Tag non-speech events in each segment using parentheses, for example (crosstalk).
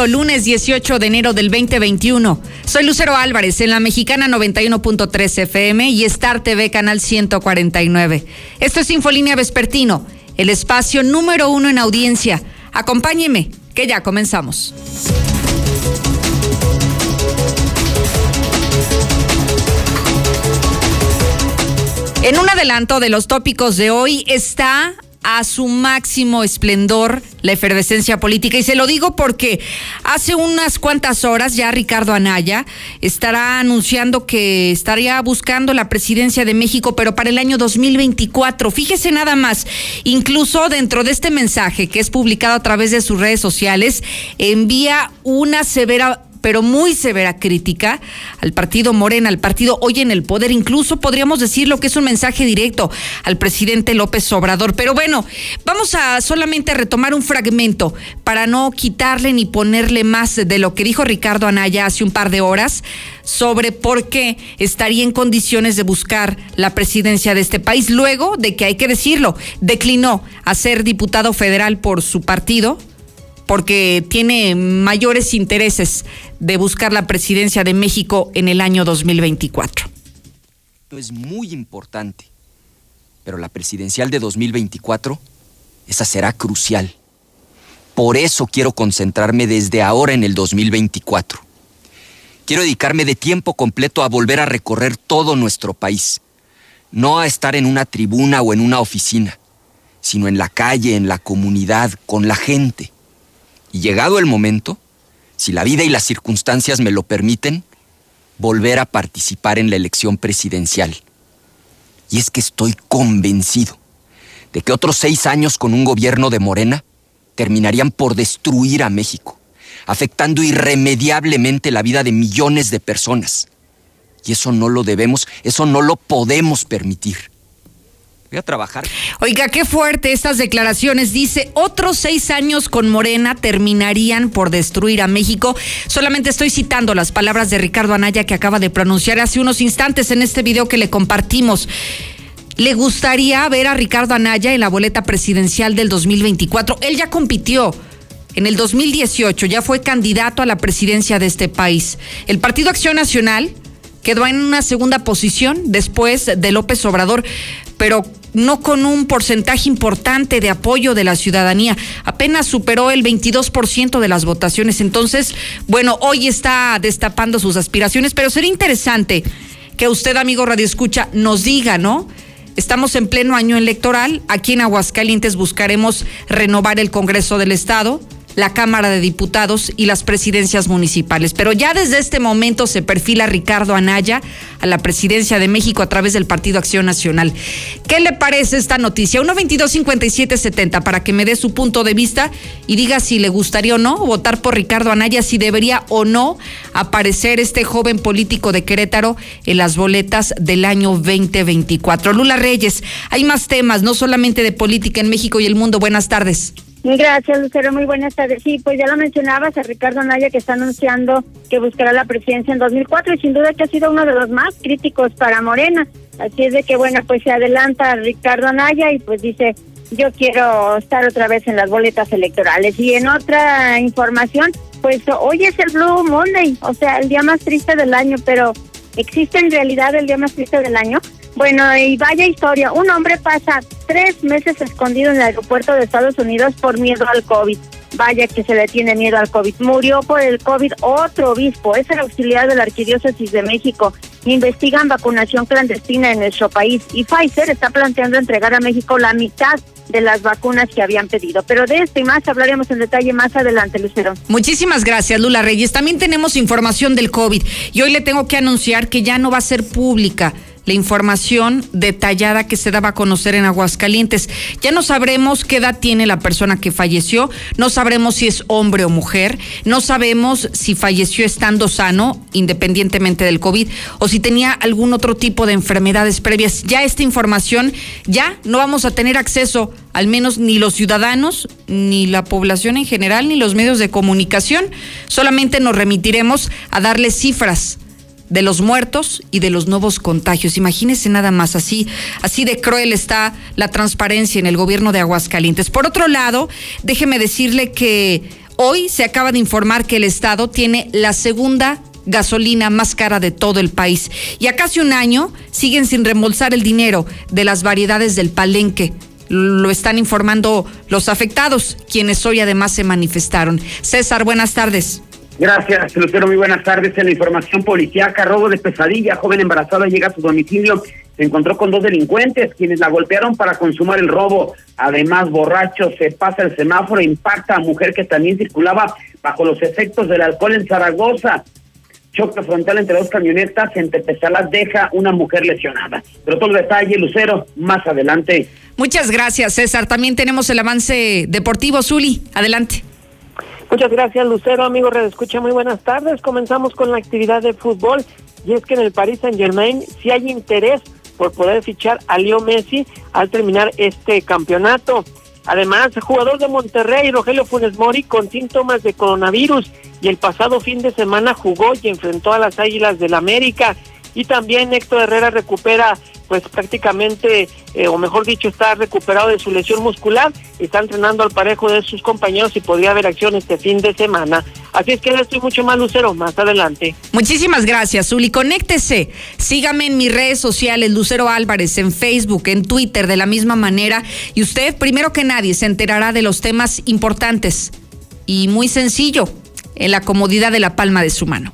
Lunes 18 de enero del 2021. Soy Lucero Álvarez en la mexicana 91.3 FM y Star TV canal 149. Esto es Infolínea Vespertino, el espacio número uno en audiencia. Acompáñeme, que ya comenzamos. En un adelanto de los tópicos de hoy está a su máximo esplendor la efervescencia política. Y se lo digo porque hace unas cuantas horas ya Ricardo Anaya estará anunciando que estaría buscando la presidencia de México, pero para el año 2024. Fíjese nada más, incluso dentro de este mensaje que es publicado a través de sus redes sociales, envía una severa pero muy severa crítica al partido Morena, al partido hoy en el poder. Incluso podríamos decir lo que es un mensaje directo al presidente López Obrador. Pero bueno, vamos a solamente retomar un fragmento para no quitarle ni ponerle más de lo que dijo Ricardo Anaya hace un par de horas sobre por qué estaría en condiciones de buscar la presidencia de este país, luego de que hay que decirlo, declinó a ser diputado federal por su partido, porque tiene mayores intereses de buscar la presidencia de México en el año 2024. Es muy importante, pero la presidencial de 2024, esa será crucial. Por eso quiero concentrarme desde ahora en el 2024. Quiero dedicarme de tiempo completo a volver a recorrer todo nuestro país, no a estar en una tribuna o en una oficina, sino en la calle, en la comunidad, con la gente y llegado el momento, si la vida y las circunstancias me lo permiten, volver a participar en la elección presidencial. Y es que estoy convencido de que otros seis años con un gobierno de Morena terminarían por destruir a México, afectando irremediablemente la vida de millones de personas. Y eso no lo debemos, eso no lo podemos permitir voy a trabajar. Oiga, qué fuerte estas declaraciones. Dice, otros seis años con Morena terminarían por destruir a México. Solamente estoy citando las palabras de Ricardo Anaya que acaba de pronunciar hace unos instantes en este video que le compartimos. ¿Le gustaría ver a Ricardo Anaya en la boleta presidencial del 2024? Él ya compitió. En el 2018 ya fue candidato a la presidencia de este país. El Partido Acción Nacional quedó en una segunda posición después de López Obrador, pero no con un porcentaje importante de apoyo de la ciudadanía. Apenas superó el 22% de las votaciones. Entonces, bueno, hoy está destapando sus aspiraciones, pero sería interesante que usted, amigo Radio Escucha, nos diga, ¿no? Estamos en pleno año electoral. Aquí en Aguascalientes buscaremos renovar el Congreso del Estado la Cámara de Diputados y las presidencias municipales. Pero ya desde este momento se perfila Ricardo Anaya a la presidencia de México a través del Partido Acción Nacional. ¿Qué le parece esta noticia? 122-5770 para que me dé su punto de vista y diga si le gustaría o no votar por Ricardo Anaya, si debería o no aparecer este joven político de Querétaro en las boletas del año 2024. Lula Reyes, hay más temas, no solamente de política en México y el mundo. Buenas tardes. Gracias, Lucero. Muy buenas tardes. Sí, pues ya lo mencionabas a Ricardo Naya que está anunciando que buscará la presidencia en 2004 y sin duda que ha sido uno de los más críticos para Morena. Así es de que, bueno, pues se adelanta Ricardo Naya y pues dice, yo quiero estar otra vez en las boletas electorales. Y en otra información, pues hoy es el Blue Monday, o sea, el día más triste del año, pero ¿existe en realidad el día más triste del año? Bueno, y vaya historia, un hombre pasa tres meses escondido en el aeropuerto de Estados Unidos por miedo al COVID. Vaya que se le tiene miedo al COVID. Murió por el COVID otro obispo, es el auxiliar de la Arquidiócesis de México. Investigan vacunación clandestina en nuestro país y Pfizer está planteando entregar a México la mitad de las vacunas que habían pedido. Pero de esto y más hablaremos en detalle más adelante, Lucero. Muchísimas gracias, Lula Reyes. También tenemos información del COVID y hoy le tengo que anunciar que ya no va a ser pública la información detallada que se daba a conocer en Aguascalientes. Ya no sabremos qué edad tiene la persona que falleció, no sabremos si es hombre o mujer, no sabemos si falleció estando sano, independientemente del COVID, o si tenía algún otro tipo de enfermedades previas. Ya esta información, ya no vamos a tener acceso, al menos ni los ciudadanos, ni la población en general, ni los medios de comunicación. Solamente nos remitiremos a darle cifras de los muertos y de los nuevos contagios. Imagínese nada más, así, así de cruel está la transparencia en el gobierno de Aguascalientes. Por otro lado, déjeme decirle que hoy se acaba de informar que el Estado tiene la segunda gasolina más cara de todo el país. Y a casi un año siguen sin reembolsar el dinero de las variedades del palenque. Lo están informando los afectados, quienes hoy además se manifestaron. César, buenas tardes. Gracias, Lucero. Muy buenas tardes. En la información policíaca, robo de pesadilla. Joven embarazada llega a su domicilio. Se encontró con dos delincuentes quienes la golpearon para consumar el robo. Además, borracho, se pasa el semáforo impacta a mujer que también circulaba bajo los efectos del alcohol en Zaragoza. Choque frontal entre dos camionetas en Tepezalas deja una mujer lesionada. Pero todo el detalle, Lucero, más adelante. Muchas gracias, César. También tenemos el avance deportivo. Zuli, adelante. Muchas gracias, Lucero. Amigo Red Escucha, muy buenas tardes. Comenzamos con la actividad de fútbol. Y es que en el Paris Saint Germain sí hay interés por poder fichar a Leo Messi al terminar este campeonato. Además, jugador de Monterrey, Rogelio Funes Mori, con síntomas de coronavirus y el pasado fin de semana jugó y enfrentó a las Águilas del América. Y también Héctor Herrera recupera pues prácticamente, eh, o mejor dicho, está recuperado de su lesión muscular, está entrenando al parejo de sus compañeros y podría haber acción este fin de semana. Así es que estoy mucho más lucero más adelante. Muchísimas gracias, Zuli. Conéctese, sígame en mis redes sociales, Lucero Álvarez, en Facebook, en Twitter, de la misma manera, y usted, primero que nadie, se enterará de los temas importantes y muy sencillo, en la comodidad de la palma de su mano.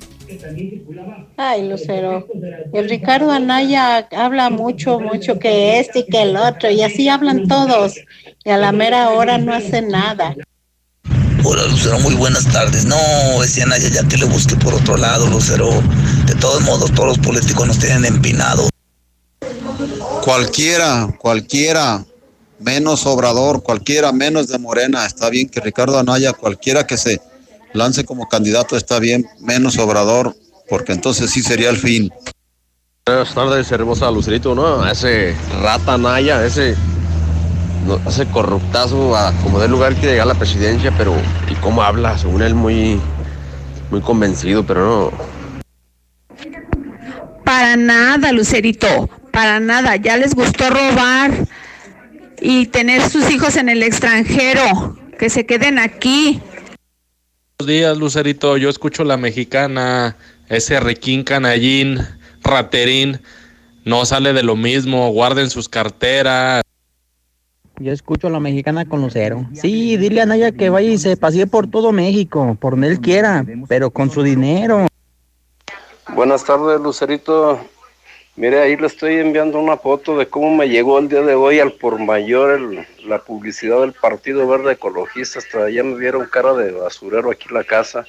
Ay, Lucero, el Ricardo Anaya habla mucho, mucho que este y que el otro, y así hablan todos, y a la mera hora no hace nada. Hola Lucero, muy buenas tardes. No, ese Anaya ya que le busque por otro lado, Lucero. De todos modos, todos los políticos nos tienen empinados. Cualquiera, cualquiera, menos Obrador, cualquiera menos de Morena. Está bien que Ricardo Anaya, cualquiera que se lance como candidato, está bien, menos Obrador, porque entonces sí sería el fin. Buenas tardes, hermosa Lucerito, ¿no? Ese rata Naya, ese, ese corruptazo a como del lugar que llega a la presidencia, pero ¿y cómo habla? Según él muy, muy convencido, pero no. Para nada, Lucerito, para nada. Ya les gustó robar y tener sus hijos en el extranjero, que se queden aquí. Buenos días, Lucerito. Yo escucho la mexicana ese requín canallín, raterín, no sale de lo mismo, guarden sus carteras. Yo escucho a la mexicana con Lucero. Sí, dile a Naya que vaya y se pasee por todo México, por donde él quiera, pero con su dinero. Buenas tardes, Lucerito. Mire, ahí le estoy enviando una foto de cómo me llegó el día de hoy al por mayor la publicidad del Partido Verde Ecologista. Hasta allá me vieron cara de basurero aquí en la casa.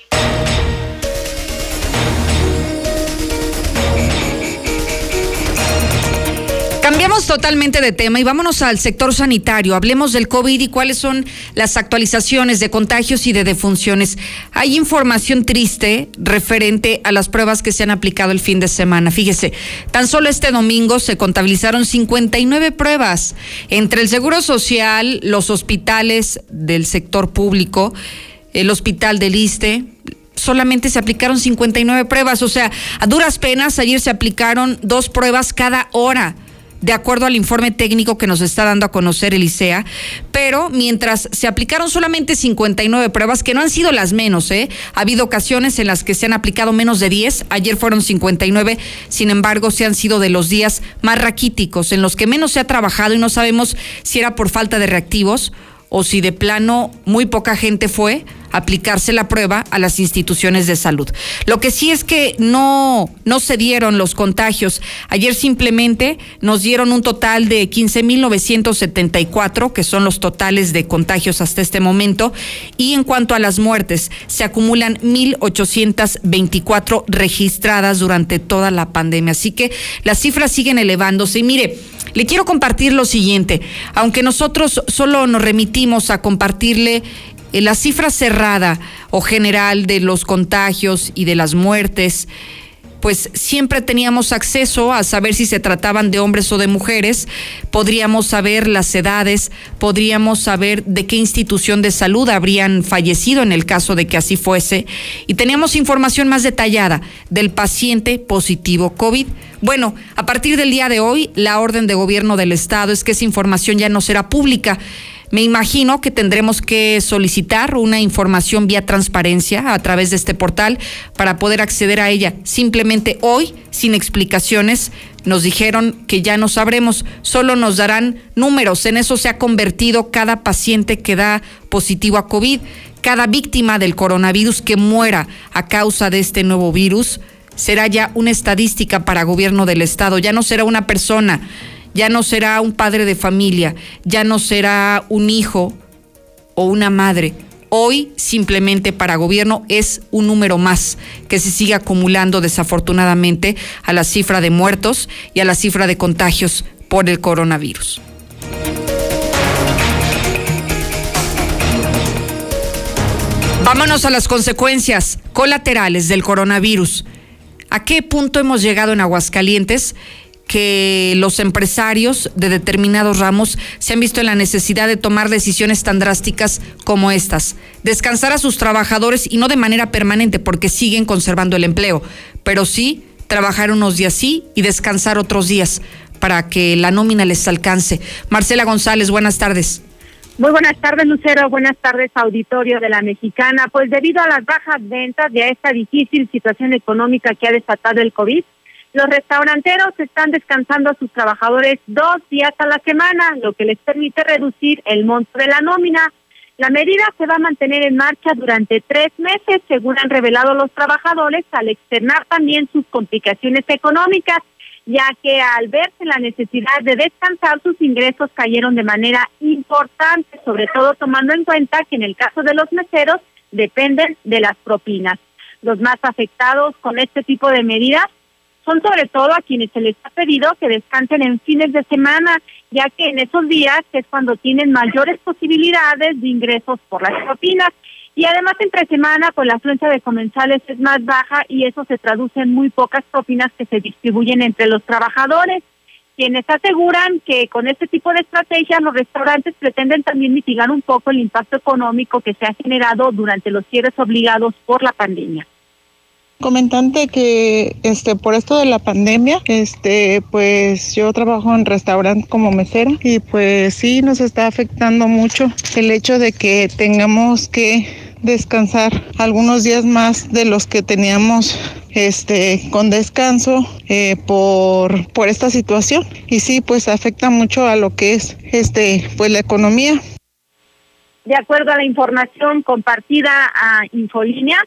Cambiamos totalmente de tema y vámonos al sector sanitario. Hablemos del COVID y cuáles son las actualizaciones de contagios y de defunciones. Hay información triste referente a las pruebas que se han aplicado el fin de semana. Fíjese, tan solo este domingo se contabilizaron 59 pruebas entre el Seguro Social, los hospitales del sector público, el Hospital del Iste, solamente se aplicaron 59 pruebas, o sea, a duras penas ayer se aplicaron dos pruebas cada hora de acuerdo al informe técnico que nos está dando a conocer el ICEA, pero mientras se aplicaron solamente 59 pruebas, que no han sido las menos, ¿eh? ha habido ocasiones en las que se han aplicado menos de 10, ayer fueron 59, sin embargo, se han sido de los días más raquíticos, en los que menos se ha trabajado y no sabemos si era por falta de reactivos o si de plano muy poca gente fue aplicarse la prueba a las instituciones de salud. Lo que sí es que no, no se dieron los contagios. Ayer simplemente nos dieron un total de 15.974, que son los totales de contagios hasta este momento. Y en cuanto a las muertes, se acumulan 1.824 registradas durante toda la pandemia. Así que las cifras siguen elevándose. Y mire, le quiero compartir lo siguiente. Aunque nosotros solo nos remitimos a compartirle la cifra cerrada o general de los contagios y de las muertes, pues siempre teníamos acceso a saber si se trataban de hombres o de mujeres, podríamos saber las edades, podríamos saber de qué institución de salud habrían fallecido en el caso de que así fuese, y teníamos información más detallada del paciente positivo COVID. Bueno, a partir del día de hoy, la orden de gobierno del Estado es que esa información ya no será pública. Me imagino que tendremos que solicitar una información vía transparencia a través de este portal para poder acceder a ella. Simplemente hoy, sin explicaciones, nos dijeron que ya no sabremos, solo nos darán números. En eso se ha convertido cada paciente que da positivo a COVID, cada víctima del coronavirus que muera a causa de este nuevo virus. Será ya una estadística para gobierno del Estado, ya no será una persona ya no será un padre de familia, ya no será un hijo o una madre. Hoy simplemente para gobierno es un número más que se sigue acumulando desafortunadamente a la cifra de muertos y a la cifra de contagios por el coronavirus. Vámonos a las consecuencias colaterales del coronavirus. ¿A qué punto hemos llegado en Aguascalientes? Que los empresarios de determinados ramos se han visto en la necesidad de tomar decisiones tan drásticas como estas. Descansar a sus trabajadores y no de manera permanente porque siguen conservando el empleo, pero sí trabajar unos días sí y descansar otros días para que la nómina les alcance. Marcela González, buenas tardes. Muy buenas tardes, Lucero. Buenas tardes, auditorio de la Mexicana. Pues debido a las bajas ventas y a esta difícil situación económica que ha desatado el COVID, los restauranteros están descansando a sus trabajadores dos días a la semana, lo que les permite reducir el monto de la nómina. La medida se va a mantener en marcha durante tres meses, según han revelado los trabajadores, al externar también sus complicaciones económicas, ya que al verse la necesidad de descansar, sus ingresos cayeron de manera importante, sobre todo tomando en cuenta que en el caso de los meseros dependen de las propinas. Los más afectados con este tipo de medidas son sobre todo a quienes se les ha pedido que descansen en fines de semana, ya que en esos días es cuando tienen mayores posibilidades de ingresos por las propinas. Y además entre semana, pues la afluencia de comensales es más baja y eso se traduce en muy pocas propinas que se distribuyen entre los trabajadores quienes aseguran que con este tipo de estrategia los restaurantes pretenden también mitigar un poco el impacto económico que se ha generado durante los cierres obligados por la pandemia comentante que este por esto de la pandemia, este pues yo trabajo en restaurante como mesera y pues sí nos está afectando mucho el hecho de que tengamos que descansar algunos días más de los que teníamos este con descanso eh, por por esta situación. Y sí pues afecta mucho a lo que es este pues la economía. De acuerdo a la información compartida a Infolínea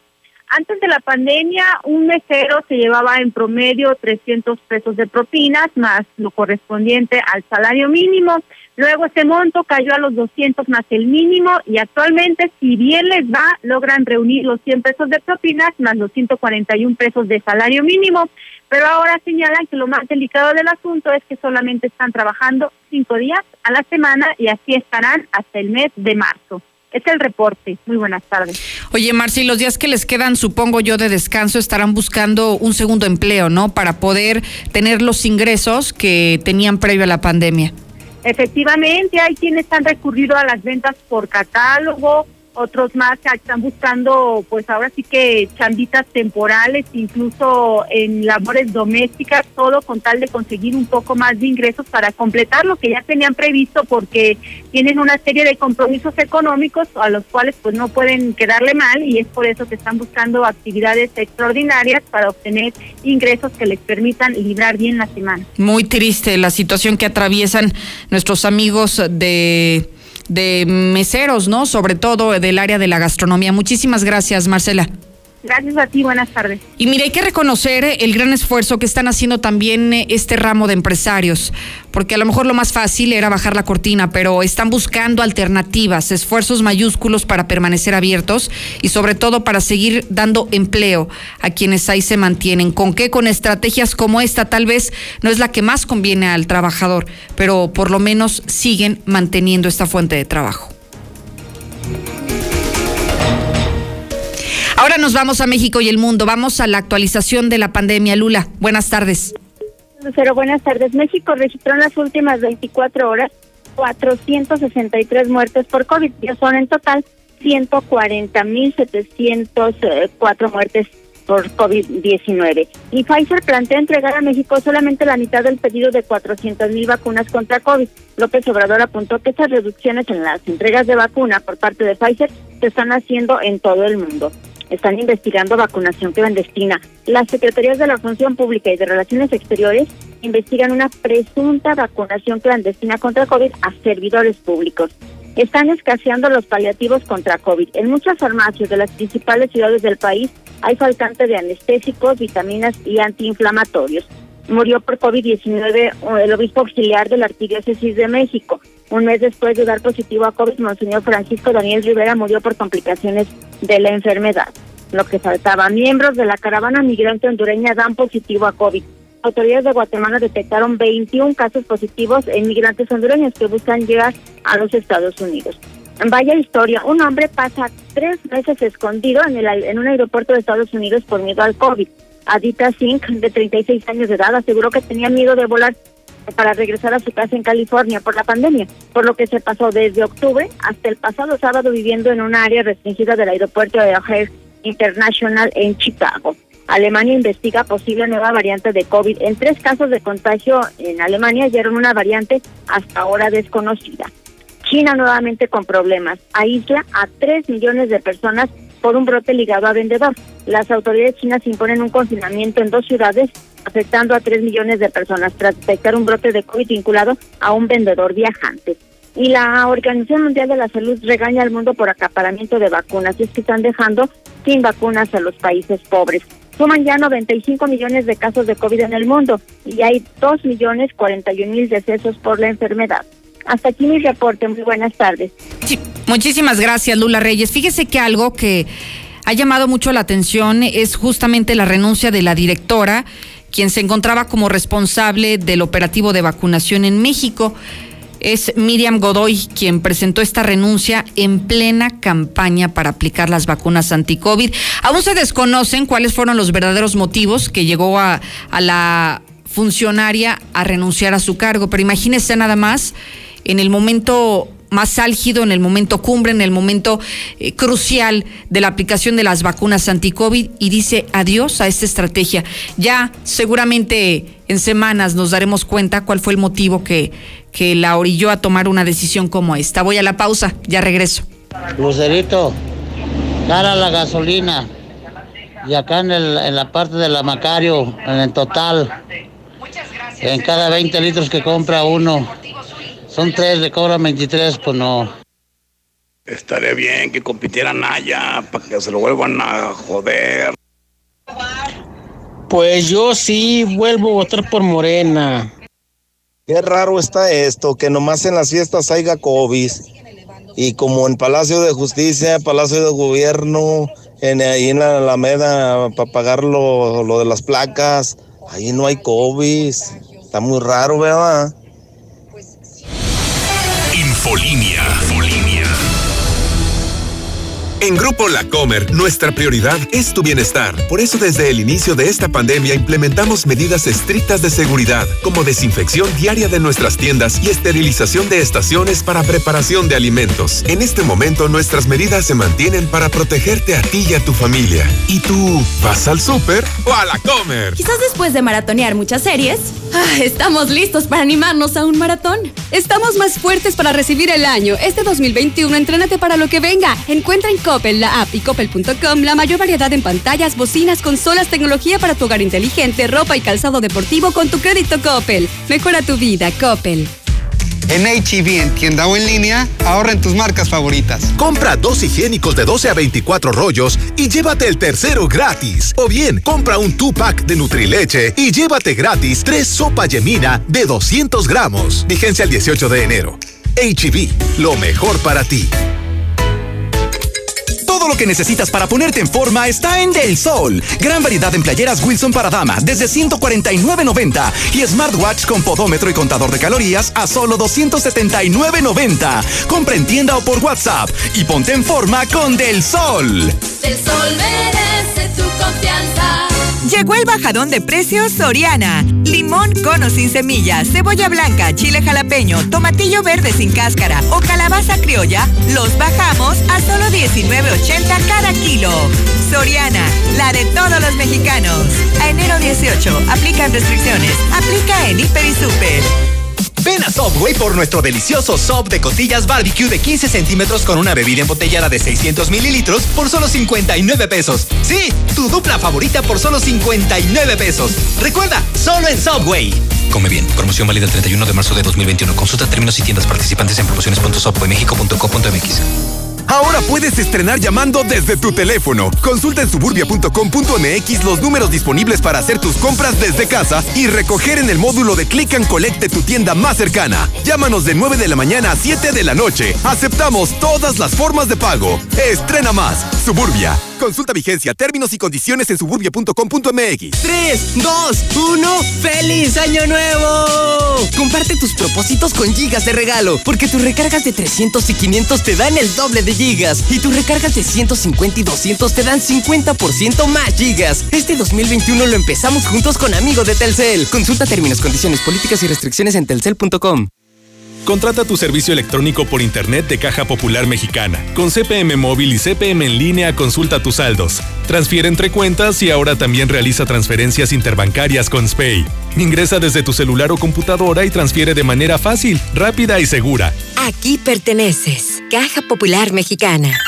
antes de la pandemia, un mesero se llevaba en promedio 300 pesos de propinas, más lo correspondiente al salario mínimo. Luego ese monto cayó a los 200 más el mínimo y actualmente, si bien les va, logran reunir los 100 pesos de propinas más los 141 pesos de salario mínimo. Pero ahora señalan que lo más delicado del asunto es que solamente están trabajando cinco días a la semana y así estarán hasta el mes de marzo. Es el reporte. Muy buenas tardes. Oye, Marci, los días que les quedan, supongo yo, de descanso, estarán buscando un segundo empleo, ¿no? Para poder tener los ingresos que tenían previo a la pandemia. Efectivamente, hay quienes han recurrido a las ventas por catálogo, otros más que están buscando, pues ahora sí que chambitas temporales, incluso en labores domésticas, todo con tal de conseguir un poco más de ingresos para completar lo que ya tenían previsto, porque tienen una serie de compromisos económicos a los cuales pues no pueden quedarle mal y es por eso que están buscando actividades extraordinarias para obtener ingresos que les permitan librar bien la semana. Muy triste la situación que atraviesan nuestros amigos de de meseros, ¿no? Sobre todo del área de la gastronomía. Muchísimas gracias, Marcela. Gracias a ti, buenas tardes. Y mire, hay que reconocer el gran esfuerzo que están haciendo también eh, este ramo de empresarios, porque a lo mejor lo más fácil era bajar la cortina, pero están buscando alternativas, esfuerzos mayúsculos para permanecer abiertos y sobre todo para seguir dando empleo a quienes ahí se mantienen. ¿Con qué? Con estrategias como esta, tal vez no es la que más conviene al trabajador, pero por lo menos siguen manteniendo esta fuente de trabajo. Ahora nos vamos a México y el mundo. Vamos a la actualización de la pandemia. Lula, buenas tardes. Lucero, buenas tardes. México registró en las últimas 24 horas 463 muertes por COVID. Ya son en total 140.704 muertes por COVID-19. Y Pfizer plantea entregar a México solamente la mitad del pedido de 400.000 vacunas contra COVID. López Obrador apuntó que estas reducciones en las entregas de vacuna por parte de Pfizer se están haciendo en todo el mundo están investigando vacunación clandestina. Las Secretarías de la Función Pública y de Relaciones Exteriores investigan una presunta vacunación clandestina contra COVID a servidores públicos. Están escaseando los paliativos contra COVID. En muchas farmacias de las principales ciudades del país hay faltante de anestésicos, vitaminas y antiinflamatorios. Murió por COVID-19 el obispo auxiliar de la Arquidiócesis de México. Un mes después de dar positivo a COVID, Monseñor Francisco Daniel Rivera murió por complicaciones de la enfermedad. Lo que faltaba, miembros de la caravana migrante hondureña dan positivo a COVID. Autoridades de Guatemala detectaron 21 casos positivos en migrantes hondureños que buscan llegar a los Estados Unidos. Vaya historia, un hombre pasa tres meses escondido en, el, en un aeropuerto de Estados Unidos por miedo al COVID. Adita Singh, de 36 años de edad, aseguró que tenía miedo de volar para regresar a su casa en California por la pandemia, por lo que se pasó desde octubre hasta el pasado sábado viviendo en un área restringida del aeropuerto de O'Hare International en Chicago. Alemania investiga posible nueva variante de COVID. En tres casos de contagio en Alemania dieron una variante hasta ahora desconocida. China nuevamente con problemas. Aísla a tres millones de personas por un brote ligado a vendedor. Las autoridades chinas imponen un confinamiento en dos ciudades afectando a tres millones de personas tras detectar un brote de COVID vinculado a un vendedor viajante. Y la Organización Mundial de la Salud regaña al mundo por acaparamiento de vacunas y es que están dejando sin vacunas a los países pobres. Suman ya 95 millones de casos de COVID en el mundo y hay 2 millones 41 mil decesos por la enfermedad. Hasta aquí mi reporte. Muy buenas tardes. muchísimas gracias, Lula Reyes. Fíjese que algo que ha llamado mucho la atención es justamente la renuncia de la directora quien se encontraba como responsable del operativo de vacunación en México. Es Miriam Godoy quien presentó esta renuncia en plena campaña para aplicar las vacunas anti-COVID. Aún se desconocen cuáles fueron los verdaderos motivos que llegó a, a la funcionaria a renunciar a su cargo, pero imagínese nada más en el momento más álgido, en el momento cumbre, en el momento eh, crucial de la aplicación de las vacunas anti-COVID y dice adiós a esta estrategia. Ya seguramente en semanas nos daremos cuenta cuál fue el motivo que, que la orilló a tomar una decisión como esta. Voy a la pausa, ya regreso. Lucerito, cara la gasolina. Y acá en, el, en la parte de la Macario, en el total, en cada 20 litros que compra uno, son tres, le cobran 23, pues no. Estaría bien que compitieran Naya para que se lo vuelvan a joder. Pues yo sí vuelvo a votar por Morena. Qué raro está esto, que nomás en las fiestas haya COVID. Y como en Palacio de Justicia, Palacio de Gobierno, en, ahí en la Alameda, para pagar lo, lo de las placas, ahí no hay COVID. Está muy raro, ¿verdad? Infolinia. En Grupo La Comer, nuestra prioridad es tu bienestar. Por eso desde el inicio de esta pandemia implementamos medidas estrictas de seguridad, como desinfección diaria de nuestras tiendas y esterilización de estaciones para preparación de alimentos. En este momento nuestras medidas se mantienen para protegerte a ti y a tu familia. ¿Y tú vas al súper o a La Comer? Quizás después de maratonear muchas series, ah, estamos listos para animarnos a un maratón. Estamos más fuertes para recibir el año. Este 2021 entrénate para lo que venga. Encuentra en Coppel, la app y coppel.com la mayor variedad en pantallas, bocinas, consolas, tecnología para tu hogar inteligente, ropa y calzado deportivo con tu crédito Coppel. Mejora tu vida, Coppel. En HEB, en tienda o en línea, ahorra en tus marcas favoritas. Compra dos higiénicos de 12 a 24 rollos y llévate el tercero gratis. O bien, compra un 2-pack de Nutrileche y llévate gratis tres sopa yemina de 200 gramos. Vigencia el 18 de enero. HEB, lo mejor para ti. Todo lo que necesitas para ponerte en forma está en Del Sol. Gran variedad en playeras Wilson para dama desde 149.90 y smartwatch con podómetro y contador de calorías a solo 279.90. Compra en tienda o por WhatsApp y ponte en forma con Del Sol. Del Sol merece tu confianza. Llegó el bajadón de precios Soriana. Limón cono sin semillas, cebolla blanca, chile jalapeño, tomatillo verde sin cáscara o calabaza criolla, los bajamos a solo 19.80 cada kilo. Soriana, la de todos los mexicanos. A enero 18, aplican restricciones. Aplica en Hiper y Super. Ven a Subway por nuestro delicioso sub de costillas barbecue de 15 centímetros con una bebida embotellada de 600 mililitros por solo 59 pesos. Sí, tu dupla favorita por solo 59 pesos. Recuerda, solo en Subway. Come bien. Promoción válida el 31 de marzo de 2021. Consulta términos y tiendas participantes en promociones.subwaymexico.co.mx. Ahora puedes estrenar llamando desde tu teléfono. Consulta en suburbia.com.mx los números disponibles para hacer tus compras desde casa y recoger en el módulo de Click and Collect de tu tienda más cercana. Llámanos de 9 de la mañana a 7 de la noche. Aceptamos todas las formas de pago. Estrena más. Suburbia. Consulta vigencia, términos y condiciones en suburbia.com.mx. 3, 2, 1, ¡Feliz Año Nuevo! Comparte tus propósitos con gigas de regalo, porque tus recargas de 300 y 500 te dan el doble de gigas y tus recargas de 150 y 200 te dan 50% más gigas. Este 2021 lo empezamos juntos con Amigo de Telcel. Consulta términos, condiciones, políticas y restricciones en telcel.com. Contrata tu servicio electrónico por Internet de Caja Popular Mexicana. Con CPM móvil y CPM en línea, consulta tus saldos. Transfiere entre cuentas y ahora también realiza transferencias interbancarias con SPAY. Ingresa desde tu celular o computadora y transfiere de manera fácil, rápida y segura. Aquí perteneces. Caja Popular Mexicana.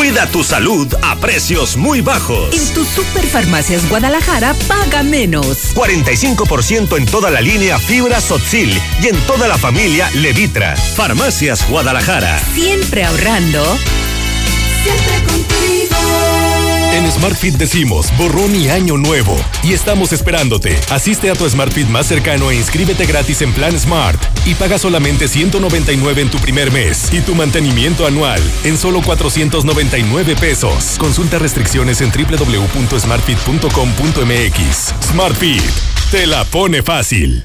Cuida tu salud a precios muy bajos. En tus Superfarmacias Guadalajara paga menos. 45% en toda la línea Fibra Sotzil y en toda la familia Levitra. Farmacias Guadalajara. Siempre ahorrando. Siempre contigo. SmartFit decimos borrón y año nuevo. Y estamos esperándote. Asiste a tu SmartFit más cercano e inscríbete gratis en Plan Smart. Y paga solamente 199 en tu primer mes. Y tu mantenimiento anual en solo 499 pesos. Consulta restricciones en www.smartfit.com.mx. SmartFit. Te la pone fácil.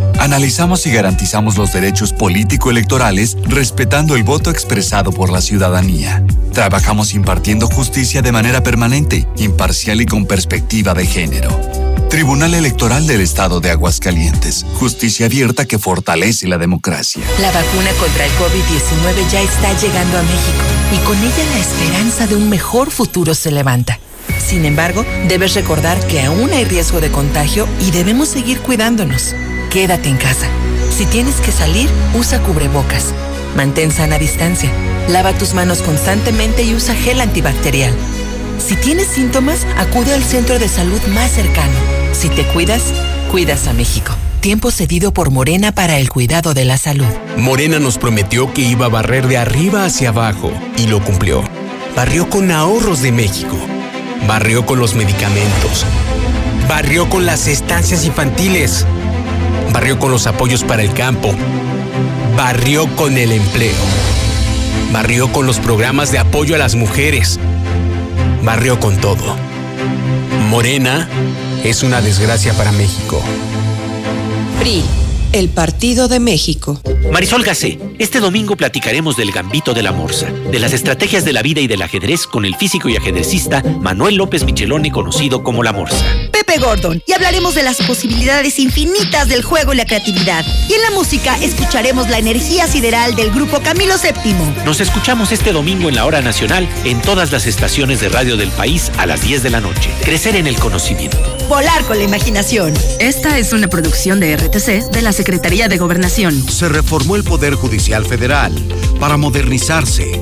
Analizamos y garantizamos los derechos político-electorales respetando el voto expresado por la ciudadanía. Trabajamos impartiendo justicia de manera permanente, imparcial y con perspectiva de género. Tribunal Electoral del Estado de Aguascalientes. Justicia abierta que fortalece la democracia. La vacuna contra el COVID-19 ya está llegando a México y con ella la esperanza de un mejor futuro se levanta. Sin embargo, debes recordar que aún hay riesgo de contagio y debemos seguir cuidándonos. Quédate en casa. Si tienes que salir, usa cubrebocas. Mantén sana distancia. Lava tus manos constantemente y usa gel antibacterial. Si tienes síntomas, acude al centro de salud más cercano. Si te cuidas, cuidas a México. Tiempo cedido por Morena para el cuidado de la salud. Morena nos prometió que iba a barrer de arriba hacia abajo y lo cumplió. Barrió con ahorros de México. Barrió con los medicamentos. Barrió con las estancias infantiles. Barrió con los apoyos para el campo. Barrió con el empleo. Barrió con los programas de apoyo a las mujeres barrió con todo. Morena es una desgracia para México. PRI, el Partido de México. Marisol Gacé, este domingo platicaremos del gambito de la morsa, de las estrategias de la vida y del ajedrez con el físico y ajedrecista Manuel López Micheloni, conocido como La Morsa. Pepe Gordon, y hablaremos de las posibilidades infinitas del juego y la creatividad. Y en la música escucharemos la energía sideral del grupo Camilo VII. Nos escuchamos este domingo en la hora nacional en todas las estaciones de radio del país a las 10 de la noche. Crecer en el conocimiento. Volar con la imaginación. Esta es una producción de RTC de la Secretaría de Gobernación. Se reformó el Poder Judicial Federal para modernizarse,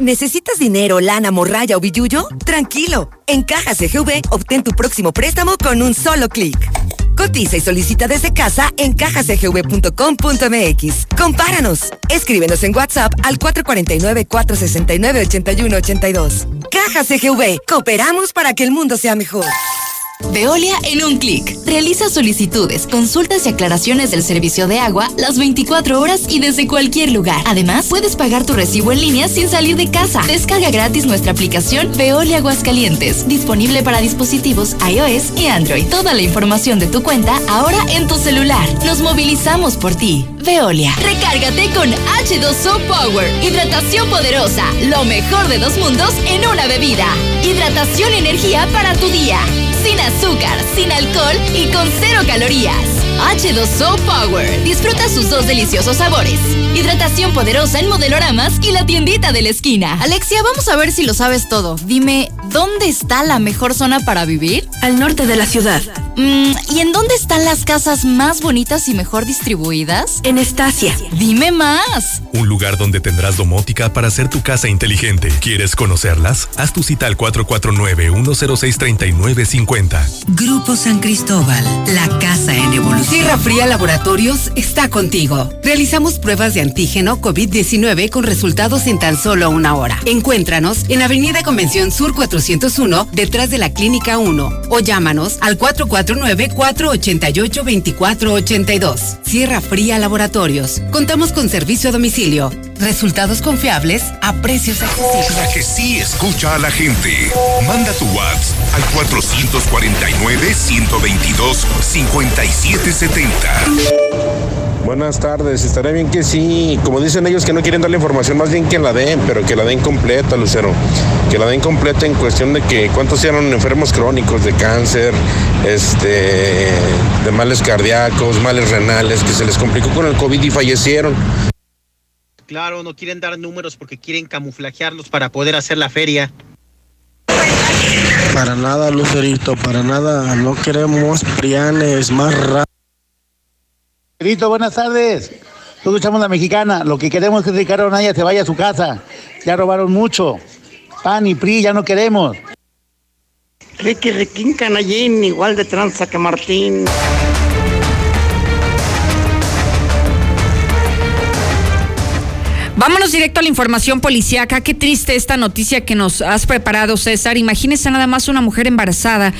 ¿Necesitas dinero, lana, morralla o billuyo? Tranquilo. En Caja CGV obtén tu próximo préstamo con un solo clic. Cotiza y solicita desde casa en cajacgv.com.mx. Compáranos. Escríbenos en WhatsApp al 449-469-8182. Caja CGV. Cooperamos para que el mundo sea mejor. Veolia en un clic. Realiza solicitudes, consultas y aclaraciones del servicio de agua las 24 horas y desde cualquier lugar. Además, puedes pagar tu recibo en línea sin salir de casa. Descarga gratis nuestra aplicación Veolia Aguascalientes, disponible para dispositivos iOS y Android. Toda la información de tu cuenta ahora en tu celular. Nos movilizamos por ti. Veolia. Recárgate con H2O Power. Hidratación poderosa. Lo mejor de dos mundos en una bebida. Hidratación y energía para tu día sin azúcar, sin alcohol y con cero calorías. H2O Power. Disfruta sus dos deliciosos sabores. Hidratación poderosa en modeloramas y la tiendita de la esquina. Alexia, vamos a ver si lo sabes todo. Dime, ¿dónde está la mejor zona para vivir? Al norte de la ciudad. Mm, ¿Y en dónde están las casas más bonitas y mejor distribuidas? En Estacia. Dime más. Un lugar donde tendrás domótica para hacer tu casa inteligente. ¿Quieres conocerlas? Haz tu cita al 449-106-3950. Grupo San Cristóbal, la casa en evolución. Sierra Fría Laboratorios está contigo. Realizamos pruebas de antígeno COVID-19 con resultados en tan solo una hora. Encuéntranos en Avenida Convención Sur 401, detrás de la Clínica 1, o llámanos al 449-488-2482. Sierra Fría Laboratorios. Contamos con servicio a domicilio. Resultados confiables a precios accesibles. La que sí escucha a la gente. Manda tu WhatsApp al 449-122-5770. Buenas tardes, estaría bien que sí, como dicen ellos que no quieren dar la información, más bien que la den, pero que la den completa, Lucero, que la den completa en cuestión de que cuántos eran enfermos crónicos de cáncer, este, de males cardíacos, males renales, que se les complicó con el COVID y fallecieron. Claro, no quieren dar números porque quieren camuflajearlos para poder hacer la feria. Para nada, Lucerito, para nada. No queremos prianes más rápido. Lucerito, buenas tardes. Todos escuchamos la mexicana. Lo que queremos es que Ricardo Naya se vaya a su casa. Ya robaron mucho. PAN y PRI ya no queremos. Ricky Riquín Canallín, igual de tranza que Martín. Vámonos directo a la información policíaca. Qué triste esta noticia que nos has preparado, César. Imagínese nada más una mujer embarazada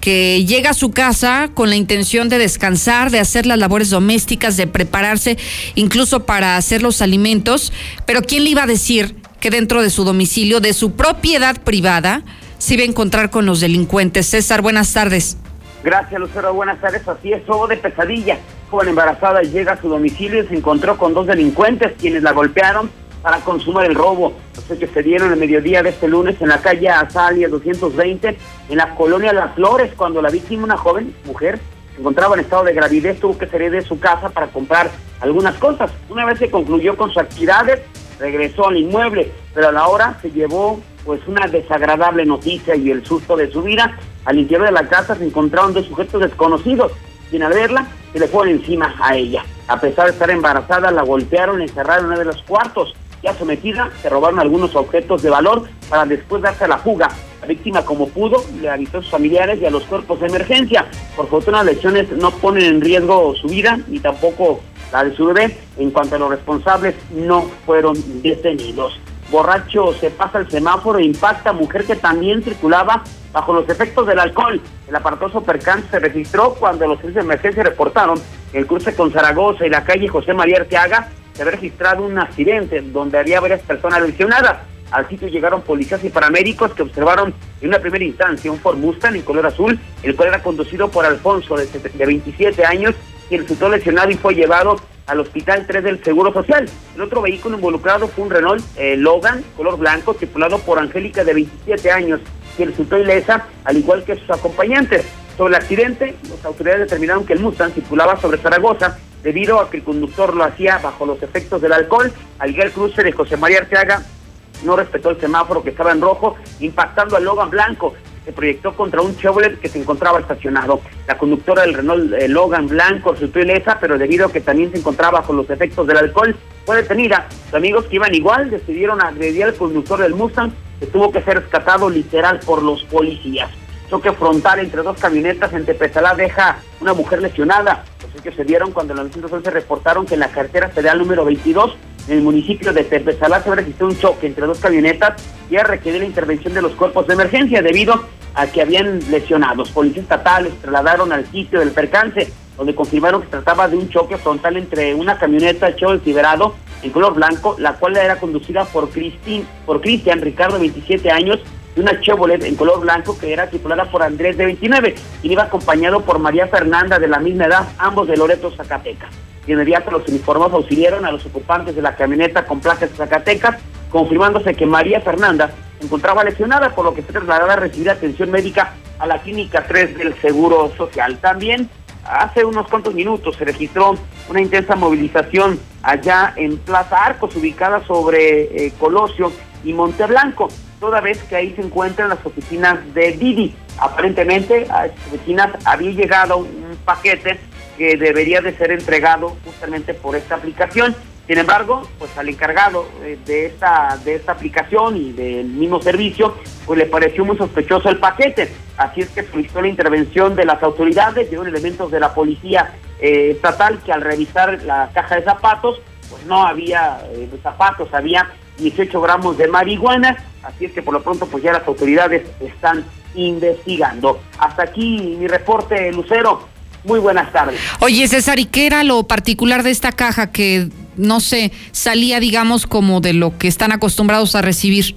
que llega a su casa con la intención de descansar, de hacer las labores domésticas, de prepararse incluso para hacer los alimentos. Pero ¿quién le iba a decir que dentro de su domicilio, de su propiedad privada, se iba a encontrar con los delincuentes? César, buenas tardes. Gracias, Lucero. Buenas tardes. Así es, todo de pesadilla. Joven embarazada llega a su domicilio y se encontró con dos delincuentes quienes la golpearon para consumar el robo. Los hechos se dieron el mediodía de este lunes en la calle Azalia 220, en la colonia Las Flores, cuando la víctima, una joven mujer, se encontraba en estado de gravidez, tuvo que salir de su casa para comprar algunas cosas. Una vez que concluyó con sus actividades, regresó al inmueble, pero a la hora se llevó pues una desagradable noticia y el susto de su vida. Al interior de la casa se encontraron dos sujetos desconocidos, quien al verla se le fueron encima a ella. A pesar de estar embarazada, la golpearon y encerraron en uno de los cuartos. Ya sometida, se robaron algunos objetos de valor para después darse a la fuga. La víctima, como pudo, le avisó a sus familiares y a los cuerpos de emergencia. Por fortuna, las lesiones no ponen en riesgo su vida ni tampoco la de su bebé. En cuanto a los responsables, no fueron detenidos. Borracho se pasa el semáforo e impacta a mujer que también circulaba bajo los efectos del alcohol. El aparatoso percance se registró cuando los servicios de emergencia reportaron que el cruce con Zaragoza y la calle José María Arteaga se había registrado un accidente donde había varias personas lesionadas. Al sitio llegaron policías y paramédicos que observaron en una primera instancia un Ford Mustang en color azul, el cual era conducido por Alfonso, de, de 27 años, quien resultó lesionado y fue llevado al Hospital 3 del Seguro Social. El otro vehículo involucrado fue un Renault eh, Logan, color blanco, tripulado por Angélica, de 27 años, quien resultó ilesa, al igual que sus acompañantes. Sobre el accidente, las autoridades determinaron que el Mustang circulaba sobre Zaragoza debido a que el conductor lo hacía bajo los efectos del alcohol. Al cruce de José María Arteaga, no respetó el semáforo que estaba en rojo, impactando al Logan blanco. Se proyectó contra un Chevrolet que se encontraba estacionado. La conductora del Renault eh, Logan blanco resultó ilesa, pero debido a que también se encontraba bajo los efectos del alcohol, fue detenida. Los amigos que iban igual decidieron agredir al conductor del Mustang, que tuvo que ser rescatado literal por los policías. Choque frontal entre dos camionetas en Tepezalá deja una mujer lesionada. Los hechos se dieron cuando en la se reportaron que en la carretera federal número 22 en el municipio de Tepezalá se registró un choque entre dos camionetas y ha requerido la intervención de los cuerpos de emergencia debido a que habían lesionados. Policías estatales trasladaron al sitio del percance, donde confirmaron que trataba de un choque frontal entre una camioneta Chevrolet Silverado en color blanco, la cual era conducida por Cristian por Cristian Ricardo, 27 años, y una Chevrolet en color blanco que era tripulada por Andrés, de 29, y iba acompañado por María Fernanda, de la misma edad, ambos de Loreto, Zacatecas. De inmediato los uniformados auxiliaron a los ocupantes de la camioneta con placas Zacatecas, confirmándose que María Fernanda se encontraba lesionada, por lo que se trasladada a recibir atención médica a la Clínica 3 del Seguro Social. También hace unos cuantos minutos se registró una intensa movilización allá en Plaza Arcos, ubicada sobre eh, Colosio y Monteblanco, toda vez que ahí se encuentran las oficinas de Didi. Aparentemente a estas oficinas había llegado un paquete que debería de ser entregado justamente por esta aplicación. Sin embargo, pues al encargado eh, de esta de esta aplicación y del mismo servicio, pues le pareció muy sospechoso el paquete. Así es que solicitó la intervención de las autoridades, de elementos de la policía eh, estatal que al revisar la caja de zapatos, pues no había eh, zapatos, había 18 gramos de marihuana. Así es que por lo pronto pues ya las autoridades están investigando. Hasta aquí mi reporte, Lucero. Muy buenas tardes. Oye, César, ¿y qué era lo particular de esta caja que, no sé, salía, digamos, como de lo que están acostumbrados a recibir?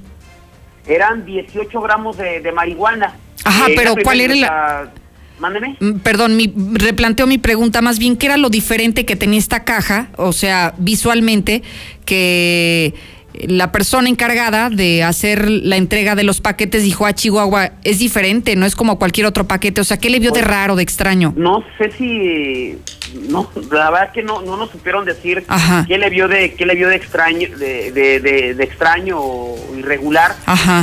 Eran 18 gramos de, marihuana. Ajá, eh, pero ¿cuál era la...? Mándeme. Mm, perdón, mi, replanteo mi pregunta más bien, ¿qué era lo diferente que tenía esta caja? O sea, visualmente, que la persona encargada de hacer la entrega de los paquetes dijo a ah, Chihuahua, es diferente, no es como cualquier otro paquete. O sea, ¿qué le vio de raro, de extraño? No sé si, no, la verdad que no, no nos supieron decir qué le vio de, qué le vio de extraño, de, de, extraño o irregular.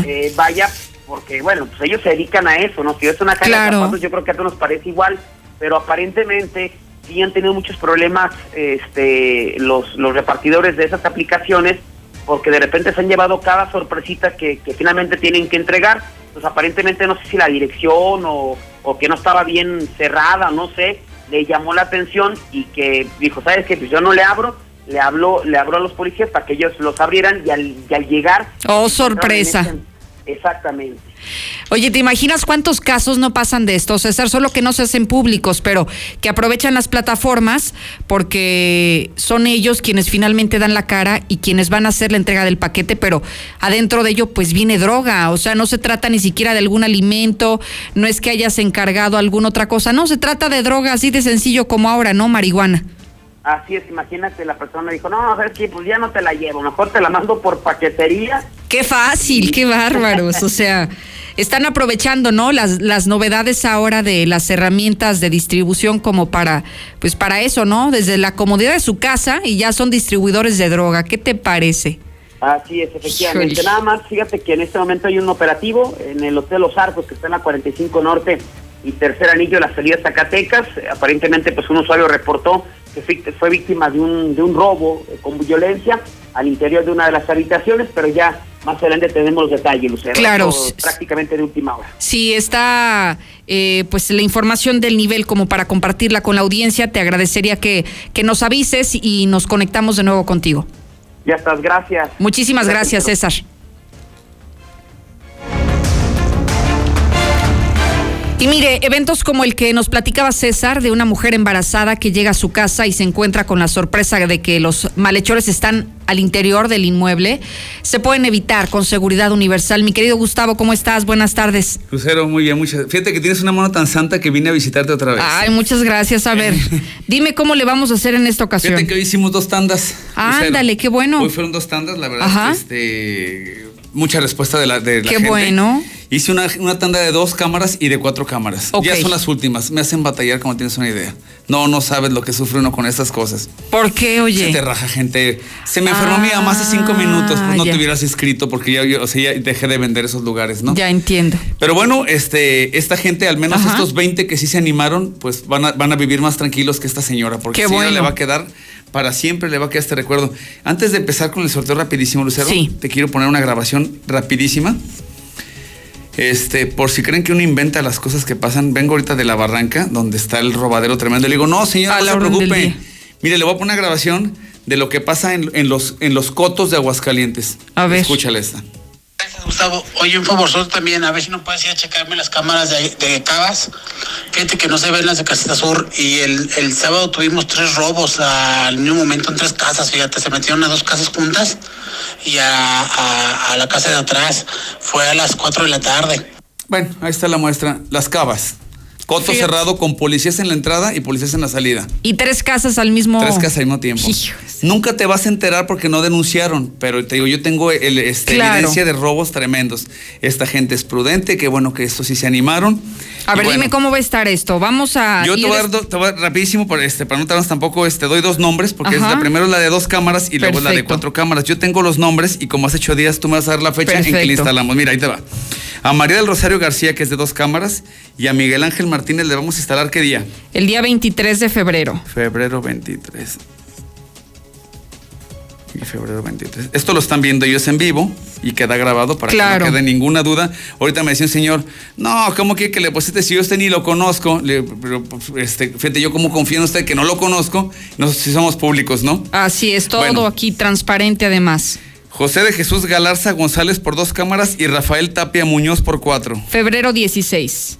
Eh, vaya, porque bueno, pues ellos se dedican a eso, ¿no? Si es una caja de zapatos, yo creo que a todos nos parece igual, pero aparentemente sí han tenido muchos problemas este, los, los repartidores de esas aplicaciones porque de repente se han llevado cada sorpresita que, finalmente tienen que entregar. Pues aparentemente no sé si la dirección o, que no estaba bien cerrada, no sé, le llamó la atención y que dijo, ¿sabes qué? Pues yo no le abro, le habló, le habló a los policías para que ellos los abrieran y al, y al llegar... Oh, sorpresa. Exactamente. Oye, ¿te imaginas cuántos casos no pasan de esto, César? Solo que no se hacen públicos, pero que aprovechan las plataformas porque son ellos quienes finalmente dan la cara y quienes van a hacer la entrega del paquete, pero adentro de ello pues viene droga, o sea, no se trata ni siquiera de algún alimento, no es que hayas encargado alguna otra cosa, no, se trata de droga así de sencillo como ahora, ¿no? Marihuana. Así es, imagínate, la persona dijo, no, a ver, que pues ya no te la llevo, mejor te la mando por paquetería. Qué fácil, qué bárbaros, o sea, están aprovechando, ¿no? Las, las novedades ahora de las herramientas de distribución como para, pues para eso, ¿no? Desde la comodidad de su casa y ya son distribuidores de droga, ¿qué te parece? Así es, efectivamente. Nada más, fíjate que en este momento hay un operativo en el Hotel Los Arcos, que está en la 45 Norte y Tercer Anillo, la salida Zacatecas. Aparentemente, pues un usuario reportó que fue víctima de un, de un robo eh, con violencia al interior de una de las habitaciones, pero ya Más adelante tenemos detalles, Lucero. Claro. Esto prácticamente de última hora. Si está eh, pues la información del nivel como para compartirla con la audiencia, te agradecería que, que nos avises y nos conectamos de nuevo contigo. Ya estás, gracias. Muchísimas gracias, César. Y mire, eventos como el que nos platicaba César de una mujer embarazada que llega a su casa y se encuentra con la sorpresa de que los malhechores están al interior del inmueble, se pueden evitar con seguridad universal. Mi querido Gustavo, ¿cómo estás? Buenas tardes. Lucero, muy bien, muchas. Fíjate que tienes una mano tan santa que vine a visitarte otra vez. Ay, muchas gracias. A ver, (laughs) dime cómo le vamos a hacer en esta ocasión. Fíjate que hoy hicimos dos tandas. Ándale, qué bueno. Hoy fueron dos tandas, la verdad. este, mucha respuesta de la, de la Qué gente. bueno. Hice una, una tanda de dos cámaras y de cuatro cámaras. Ya son las últimas. Me hacen batallar como tienes una idea. No, no sabes lo que sufre uno con estas cosas. ¿Por qué, oye? Se te raja gente. Se me enfermó mi mamá hace cinco minutos. Pues no ya. te hubieras inscrito porque ya, yo- o sea, ya dejé de vender esos lugares, ¿no? Ya entiendo. Pero bueno, este, esta gente, al menos estos 20 que sí se animaron, pues van a, van a vivir más tranquilos que esta señora, porque Qué si no bueno. le va a quedar para siempre, le va a quedar este recuerdo. Antes de empezar con el sorteo rapidísimo, Lucero, te quiero poner una grabación rapidísima. Este, por si creen que uno inventa las cosas que pasan, vengo ahorita de la barranca, donde está el robadero tremendo. Le digo, no, señor, no se preocupe. Mire, le voy a poner una grabación de lo que pasa en, en los, en los cotos de Aguascalientes. A ver. Escúchale esta. Gustavo, oye, un favorzote también, a ver si no puedes ir a checarme las cámaras de, de Cabas. Fíjate que no se ven las de Casita Sur. Y el, el sábado tuvimos tres robos al mismo momento en tres casas. Fíjate, se metieron a dos casas juntas y a, a- a la casa de atrás. Fue a las 4 de la tarde. Bueno, ahí está la muestra. Las cavas. Coto Fíjate. cerrado con policías en la entrada y policías en la salida. Y tres casas al mismo. Tres casas al mismo tiempo. Nunca te vas a enterar porque no denunciaron, pero te digo, yo tengo el, este, Claro. evidencia de robos tremendos. Esta gente es prudente, que bueno que estos sí se animaron. A Y ver, bueno, dime cómo va a estar esto. Vamos a. Yo te voy a dar, do- te voy a dar rapidísimo, por este, para no tardarnos tampoco, este, doy dos nombres, porque es la primero es la de dos cámaras y luego la de cuatro cámaras. Yo tengo los nombres y como hace ocho días tú me vas a dar la fecha en que le instalamos. Mira, ahí te va. A María del Rosario García, que es de dos cámaras, y a Miguel Ángel Martínez le vamos a instalar qué día? El día 23 de febrero. Febrero 23. Y febrero 23. Esto lo están viendo ellos en vivo y queda grabado para Claro. que no quede ninguna duda. Ahorita me decía un señor, no, ¿cómo quiere que le pusiste si yo usted ni lo conozco? Le- pero, pues, este, fíjate, yo como confío en usted que no lo conozco, no sé si somos públicos, ¿no? Así es, todo Bueno. aquí transparente además. José de Jesús Galarza González por dos cámaras y Rafael Tapia Muñoz por cuatro. Febrero 16.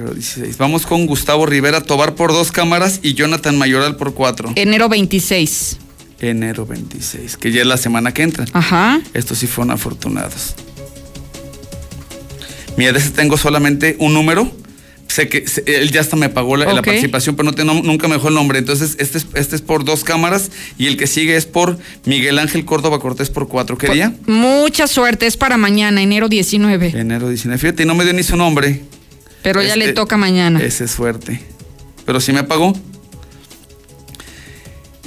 Febrero 16. Vamos con Gustavo Rivera Tobar por dos cámaras y Jonathan Mayoral por cuatro. Enero 26. Enero 26, que ya es la semana que entra. Ajá. Estos sí fueron afortunados. Mira, de ese tengo solamente un número. Sé que él ya hasta me pagó la, la participación, pero no te- no- nunca me dejó el nombre. Entonces, este es, este es por dos cámaras y el que sigue es por Miguel Ángel Córdoba Cortés por cuatro. ¿Qué día? Mucha suerte, es para mañana, enero 19. Enero 19. Fíjate, y no me dio ni su nombre. Pero ya le Este- toca mañana. Ese es suerte. Pero sí me pagó.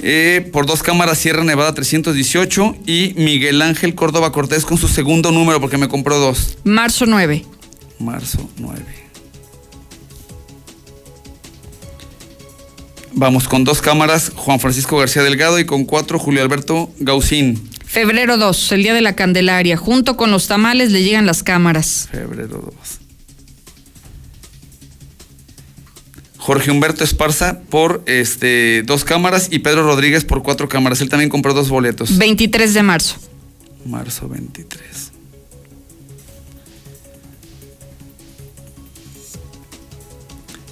Eh, por dos cámaras Sierra Nevada 318 y Miguel Ángel Córdoba Cortés con su segundo número porque me compró dos. Marzo 9. Marzo 9. Vamos con dos cámaras Juan Francisco García Delgado y con cuatro Julio Alberto Gaucín. Febrero 2, el día de la Candelaria. Junto con los tamales le llegan las cámaras. Febrero 2. Jorge Humberto Esparza por este, dos cámaras y Pedro Rodríguez por cuatro cámaras. Él también compró dos boletos. 23 de marzo. Marzo 23.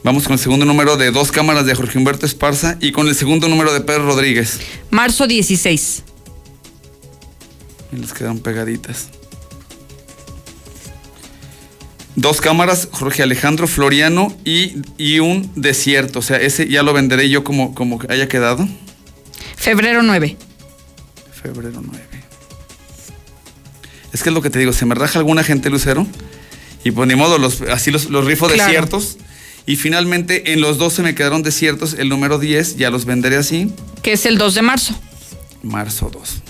Vamos con el segundo número de dos cámaras de Jorge Humberto Esparza y con el segundo número de Pedro Rodríguez. Marzo 16. Y les quedan pegaditas. Dos cámaras, Jorge Alejandro Floriano y, y un desierto. O sea, ese ya lo venderé yo como, como haya quedado. Febrero 9. Febrero 9. Es que es lo que te digo, se me raja alguna gente, Lucero. Y pues ni modo, los, así los, los rifo Claro. desiertos. Y finalmente en los 12 me quedaron desiertos. El número 10 ya los venderé así. Que es el 2 de marzo. Marzo 2.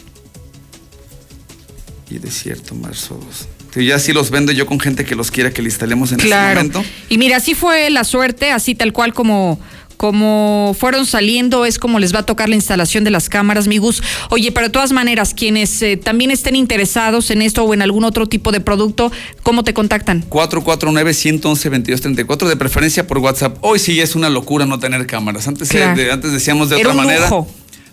Y desierto, marzo 2. Que ya sí los vendo yo con gente que los quiera que le instalemos en Claro. este momento. Y mira, así fue la suerte, así tal cual como, como fueron saliendo es como les va a tocar la instalación de las cámaras, mi Gus. Oye, pero de todas maneras, quienes eh, también estén interesados en esto o en algún otro tipo de producto, ¿cómo te contactan? 449-111-2234, de preferencia por WhatsApp. Hoy sí es una locura no tener cámaras. Antes, antes decíamos de otra manera.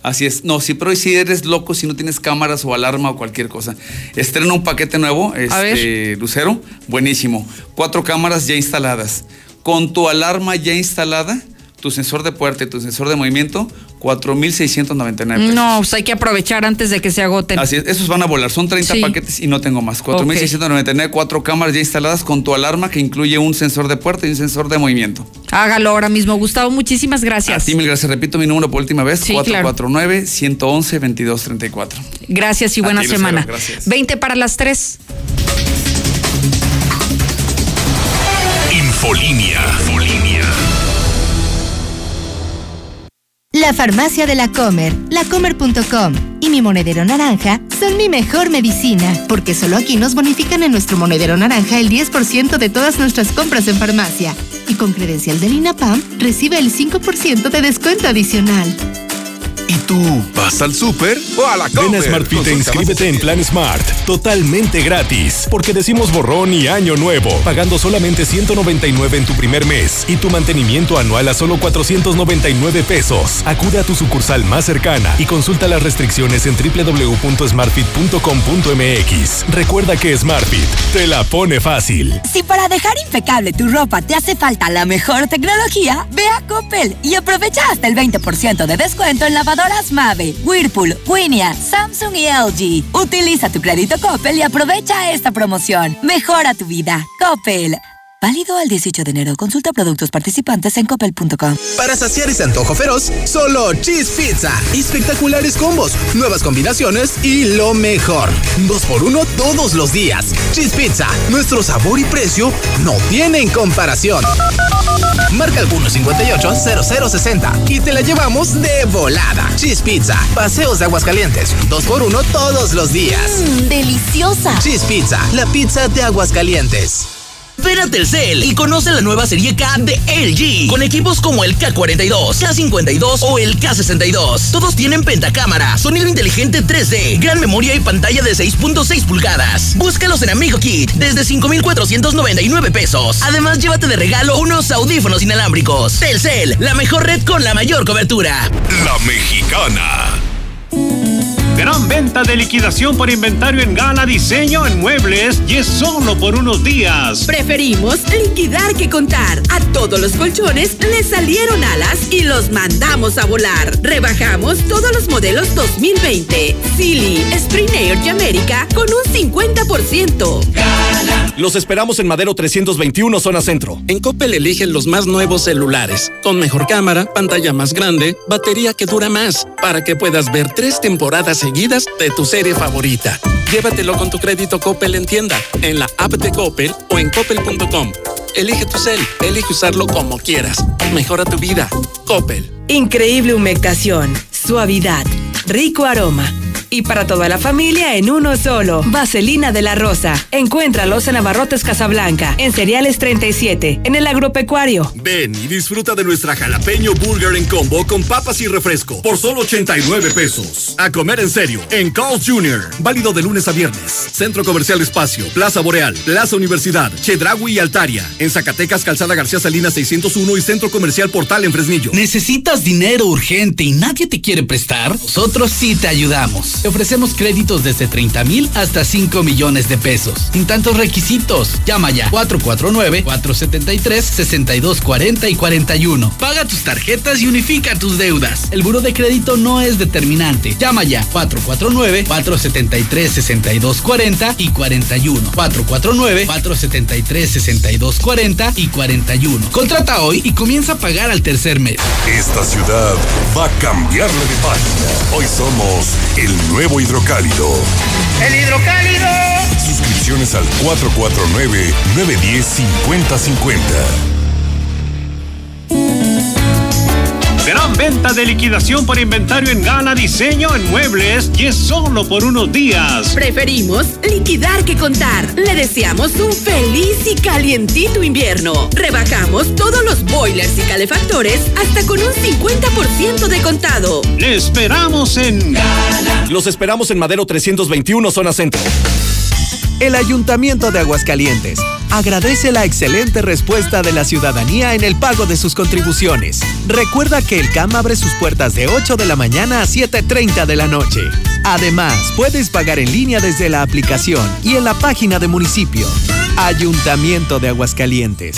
Así es. No, sí, pero sí eres loco si no tienes cámaras o alarma o cualquier cosa. Estrena un paquete nuevo, este, Lucero, buenísimo. Cuatro cámaras ya instaladas. Con tu alarma ya instalada, tu sensor de puerta y tu sensor de movimiento, 4,699 No, pues hay que aprovechar antes de que se agoten. Así es, esos van a volar. Son 30 paquetes y no tengo más. 4,699, cuatro cámaras ya instaladas con tu alarma que incluye un sensor de puerta y un sensor de movimiento. Hágalo ahora mismo, Gustavo. Muchísimas gracias. A ti mil gracias. Repito mi número por última vez: 449-111-2234. Gracias y buena semana. Gracias. 20 para las 3. Infolinia. Infolinia. La farmacia de la Comer, lacomer.com y mi monedero naranja son mi mejor medicina, porque solo aquí nos bonifican en nuestro monedero naranja el 10% de todas nuestras compras en farmacia. Y con credencial del INAPAM recibe el 5% de descuento adicional. ¿Y tú vas al súper o a la Comer? Ven a Smartfit e inscríbete en Plan Smart, totalmente gratis, porque decimos borrón y año nuevo, pagando solamente 199 en tu primer mes y tu mantenimiento anual a solo 499 pesos. Acude a tu sucursal más cercana y consulta las restricciones en www.smartfit.com.mx. Recuerda que Smartfit te la pone fácil. Si para dejar impecable tu ropa te hace falta la mejor tecnología, ve a Coppel y aprovecha hasta el 20% de descuento en lavado lavadoras Mave, Whirlpool, Winia, Samsung y LG. Utiliza tu crédito Coppel y aprovecha esta promoción. Mejora tu vida. Coppel. Válido al 18 de enero. Consulta productos participantes en coppel.com. Para saciar ese antojo feroz, solo Cheese Pizza. Espectaculares combos, nuevas combinaciones y lo mejor. Dos por uno todos los días. Cheese Pizza. Nuestro sabor y precio no tienen comparación. Marca el 158-0060 y te la llevamos de volada. Cheese Pizza. Paseos de Aguascalientes. Dos por uno todos los días. Mmm, deliciosa. Cheese Pizza. La pizza de Aguascalientes. Ven a Telcel y conoce la nueva serie K de LG con equipos como el K42, K52 o el K62. Todos tienen pentacámara, sonido inteligente 3D, gran memoria y pantalla de 6.6 pulgadas. Búscalos en Amigo Kit desde 5,499 pesos. Además, llévate de regalo unos audífonos inalámbricos. Telcel, la mejor red con la mayor cobertura. La Mexicana. Gran venta de liquidación por inventario en Gala Diseño en Muebles y es solo por unos días. Preferimos liquidar que contar. A todos los colchones les salieron alas y los mandamos a volar. Rebajamos todos los modelos 2020. Silly, Spring Air y América con un 50%. Gala. Los esperamos en Madero 321, zona centro. En Coppel eligen los más nuevos celulares, con mejor cámara, pantalla más grande, batería que dura más, para que puedas ver tres temporadas seguidas de tu serie favorita. Llévatelo con tu crédito Coppel en tienda, en la app de Coppel o en coppel.com. Elige tu cel, elige usarlo como quieras. Mejora tu vida. Coppel. Increíble humectación, suavidad, rico aroma y para toda la familia en uno solo. Vaselina de la Rosa. Encuéntralos en Abarrotes Casablanca, en Cereales 37, en el Agropecuario. Ven y disfruta de nuestra jalapeño burger en combo con papas y refresco por solo 89 pesos. A comer en serio, en Carl's Jr. Válido de lunes a viernes. Centro Comercial Espacio, Plaza Boreal, Plaza Universidad, Chedragui y Altaria. En Zacatecas, Calzada García Salinas 601 y Centro Comercial Portal en Fresnillo. ¿Necesitas dinero urgente y nadie te quiere prestar? Nosotros sí te ayudamos. Te ofrecemos créditos desde 30 mil hasta 5 millones de pesos. Sin tantos requisitos. Llama ya 449-473-6240 y 41. Paga tus tarjetas y unifica tus deudas. El buro de crédito no es determinante. Llama ya 449-473-6240 y 41. 449-473-6240 y 41. Contrata hoy y comienza a pagar al tercer mes. Esta ciudad va a cambiarle de página. Hoy somos el nuevo hidrocálido. ¡El hidrocálido! Suscripciones al 449-910-5050. Gran venta de liquidación por inventario en gala, diseño en muebles y es solo por unos días. Preferimos liquidar que contar. Le deseamos un feliz y calientito invierno. Rebajamos todos los boilers y calefactores hasta con un 50% de contado. Le esperamos en Gala. Los esperamos en Madero 321, zona centro. El Ayuntamiento de Aguascalientes agradece la excelente respuesta de la ciudadanía en el pago de sus contribuciones. Recuerda que el CAM abre sus puertas de 8 de la mañana a 7.30 de la noche. Además, puedes pagar en línea desde la aplicación y en la página de municipio. Ayuntamiento de Aguascalientes.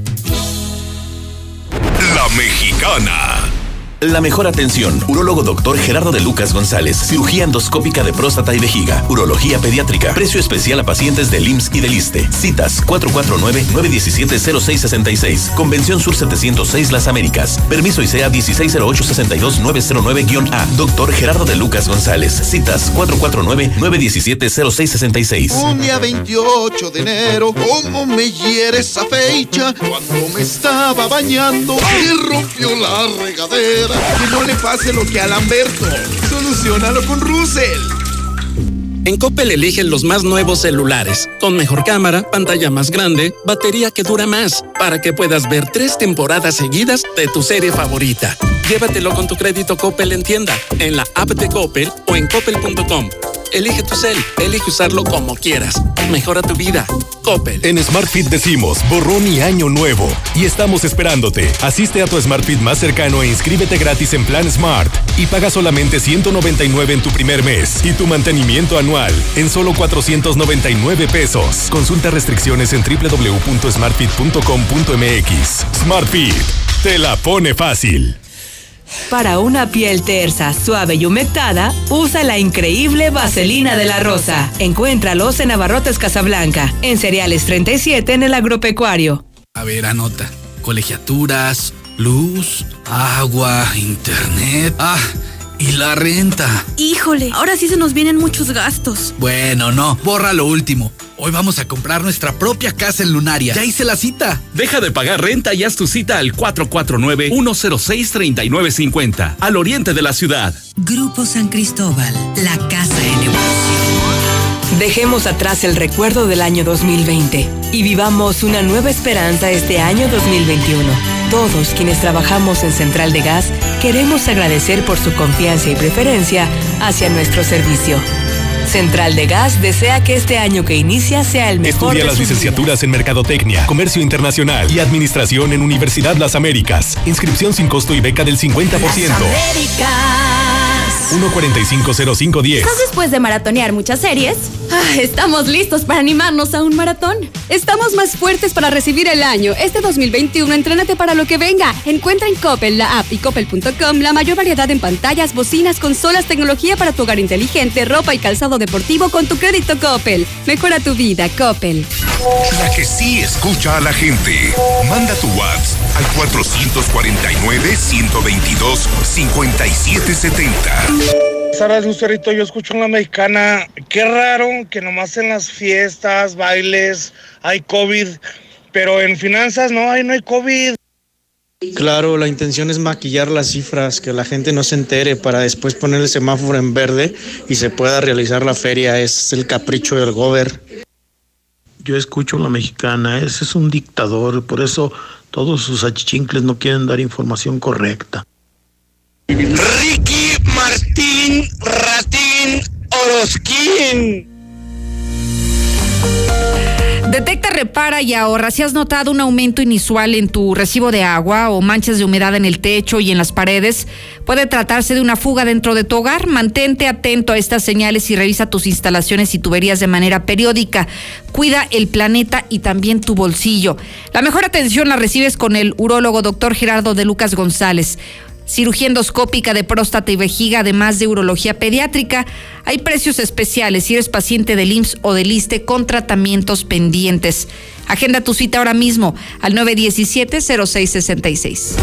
Mexicana. La mejor atención. Urólogo doctor Gerardo de Lucas González. Cirugía endoscópica de próstata y vejiga. Urología pediátrica. Precio especial a pacientes del IMSS y del ISTE. Citas 449-917-0666. Convención Sur 706 Las Américas. Permiso ICEA 160862909-A. Doctor Gerardo de Lucas González. Citas 449-917-0666. Un día 28 de enero, ¿cómo me hiere esa fecha? Cuando me estaba bañando y rompió la regadera. Que no le pase lo que a Lamberto. Solucionalo con Russell. En Coppel eligen los más nuevos celulares, con mejor cámara, pantalla más grande, batería que dura más, para que puedas ver tres temporadas seguidas de tu serie favorita. Llévatelo con tu crédito Coppel en tienda, en la app de Coppel o en coppel.com. Elige tu cel, elige usarlo como quieras. Mejora tu vida. Coppel. En SmartFit decimos borrón y año nuevo. Y estamos esperándote. Asiste a tu SmartFit más cercano e inscríbete gratis en Plan Smart. Y paga solamente 199 en tu primer mes. Y tu mantenimiento anual en solo 499 pesos. Consulta restricciones en www.smartfit.com.mx. SmartFit. Te la pone fácil. Para una piel tersa, suave y humectada, usa la increíble Vaselina de la Rosa. Encuéntralos en Abarrotes Casablanca, en Cereales 37 en el Agropecuario. A ver, anota. Colegiaturas, luz, agua, internet. Ah, y la renta. Híjole, ahora sí se nos vienen muchos gastos. Bueno, no, borra lo último. Hoy vamos a comprar nuestra propia casa en Lunaria. Ya hice la cita. Deja de pagar renta y haz tu cita al 449-106-3950, al oriente de la ciudad. Grupo San Cristóbal, la casa en evolución. Dejemos atrás el recuerdo del año 2020 y vivamos una nueva esperanza este año 2021. Todos quienes trabajamos en Central de Gas queremos agradecer por su confianza y preferencia hacia nuestro servicio. Central de Gas desea que este año que inicia sea el mejor. Estudia las licenciaturas en Mercadotecnia, Comercio Internacional y Administración en Universidad Las Américas. Inscripción sin costo y beca del 50%. Las Américas. 1450510. ¿Estás después de maratonear muchas series? Ah, estamos listos para animarnos a un maratón. Estamos más fuertes para recibir el año. Este 2021, entrénate para lo que venga. Encuentra en Coppel, la app y coppel.com la mayor variedad en pantallas, bocinas, consolas, tecnología para tu hogar inteligente, ropa y calzado deportivo con tu crédito Coppel. Mejora tu vida, Coppel. La que sí escucha a la gente. Manda tu WhatsApp al 449-122-5770. Sara Lucerito, yo escucho una mexicana. Qué raro que nomás en las fiestas, bailes, hay COVID, pero en finanzas no, hay no hay COVID. Claro, la intención es maquillar las cifras, que la gente no se entere para después poner el semáforo en verde y se pueda realizar la feria. Es el capricho del gober. Yo escucho a la mexicana, ese es un dictador, por eso todos sus achichincles no quieren dar información correcta. Martín Ratín Orosquín. Detecta, repara y ahorra. Si has notado un aumento inusual en tu recibo de agua o manchas de humedad en el techo y en las paredes, puede tratarse de una fuga dentro de tu hogar. Mantente atento a estas señales y revisa tus instalaciones y tuberías de manera periódica. Cuida el planeta y también tu bolsillo. La mejor atención la recibes con el urólogo doctor Gerardo de Lucas González. Cirugía endoscópica de próstata y vejiga, además de urología pediátrica. Hay precios especiales si eres paciente del IMSS o del ISTE con tratamientos pendientes. Agenda tu cita ahora mismo al 917-0666.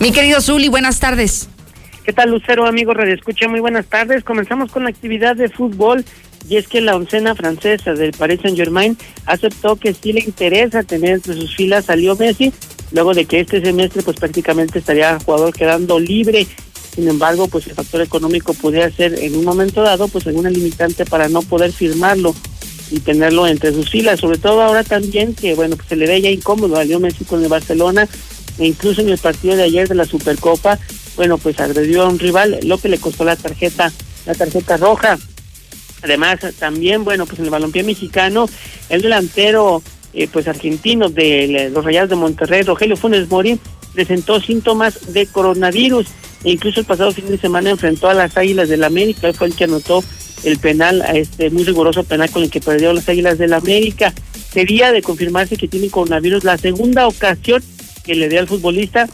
Mi querido Zuli, buenas tardes. ¿Qué tal, Lucero, amigo Radio Escucha? Muy buenas tardes. Comenzamos con la actividad de fútbol y es que la oncena francesa del Paris Saint-Germain aceptó que sí le interesa tener entre sus filas a Leo Messi, luego de que este semestre pues prácticamente estaría jugador quedando libre. Sin embargo, pues el factor económico podría ser en un momento dado pues alguna limitante para no poder firmarlo y tenerlo entre sus filas, sobre todo ahora también que bueno, pues se le ve ya incómodo a Leo Messi con el Barcelona e incluso en el partido de ayer de la Supercopa, bueno, pues agredió a un rival, lo que le costó la tarjeta, la tarjeta roja. Además, también, bueno, pues en el balompié mexicano, el delantero, eh, pues argentino de los Rayados de Monterrey, Rogelio Funes Mori, presentó síntomas de coronavirus. E incluso el pasado fin de semana enfrentó a las Águilas del la América, fue el que anotó el penal, este muy riguroso penal con el que perdió las Águilas del la América. Sería de confirmarse que tiene coronavirus la segunda ocasión que le dé al futbolista,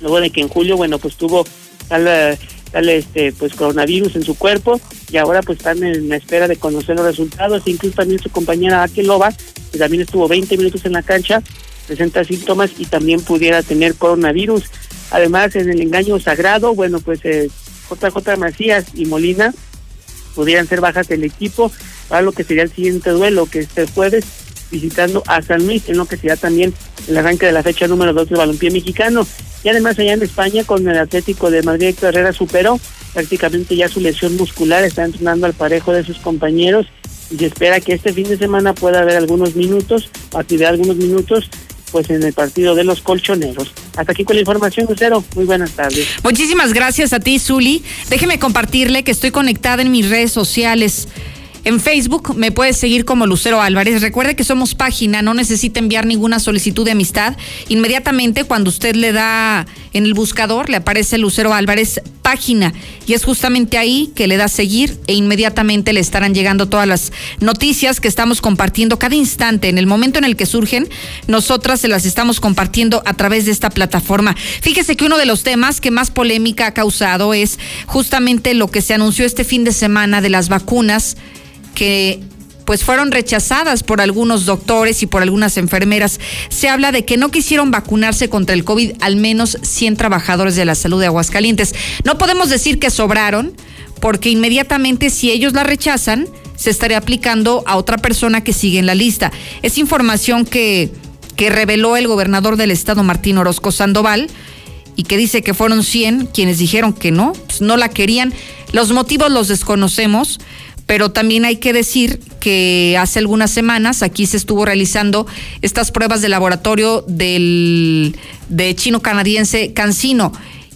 luego de que en julio, bueno, pues tuvo tal, tal este, pues coronavirus en su cuerpo y ahora pues están en la espera de conocer los resultados, incluso también su compañera Akelova, que también estuvo 20 minutos en la cancha, presenta síntomas y también pudiera tener coronavirus. Además, en el engaño sagrado, bueno, pues eh, JJ Macías y Molina pudieran ser bajas del equipo para lo que sería el siguiente duelo, que este jueves visitando a San Luis, en lo que será también el arranque de la fecha número 2 del balompié mexicano. Y además allá en España con el Atlético de Madrid Héctor Herrera superó prácticamente ya su lesión muscular, está entrenando al parejo de sus compañeros y se espera que este fin de semana pueda haber algunos minutos, actividad algunos minutos pues en el partido de los colchoneros. Hasta aquí con la información, Lucero. Muy buenas tardes. Muchísimas gracias a ti, Zuli. Déjeme compartirle que estoy conectada en mis redes sociales. En Facebook me puedes seguir como Lucero Álvarez. Recuerde que somos página, no necesita enviar ninguna solicitud de amistad. Inmediatamente cuando usted le da en el buscador, le aparece Lucero Álvarez página. Y es justamente ahí que le da seguir e inmediatamente le estarán llegando todas las noticias que estamos compartiendo cada instante. En el momento en el que surgen, nosotras se las estamos compartiendo a través de esta plataforma. Fíjese que uno de los temas que más polémica ha causado es justamente lo que se anunció este fin de semana de las vacunas que pues fueron rechazadas por algunos doctores y por algunas enfermeras. Se habla de que no quisieron vacunarse contra el COVID al menos 100 trabajadores de la salud de Aguascalientes. No podemos decir que sobraron, porque inmediatamente si ellos la rechazan, se estaría aplicando a otra persona que sigue en la lista. Es información que, que reveló el gobernador del estado, Martín Orozco Sandoval, y que dice que fueron 100 quienes dijeron que no, pues no la querían. Los motivos los desconocemos pero también hay que decir que hace algunas semanas aquí se estuvo realizando estas pruebas de laboratorio del de chino canadiense Cancino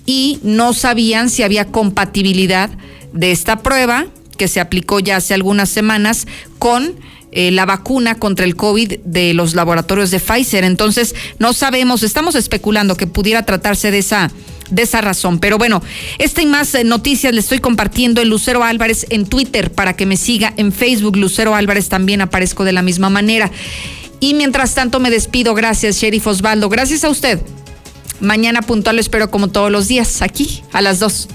y no sabían si había compatibilidad de esta prueba que se aplicó ya hace algunas semanas con eh, la vacuna contra el COVID de los laboratorios de Pfizer. Entonces, no sabemos, estamos especulando que pudiera tratarse de esa de esa razón. Pero bueno, esta y más eh, noticias le estoy compartiendo en Lucero Álvarez en Twitter para que me siga en Facebook. Lucero Álvarez también aparezco de la misma manera. Y mientras tanto me despido. Gracias, Sheriff Osvaldo. Gracias a usted. Mañana puntual lo espero como todos los días, aquí a las 2.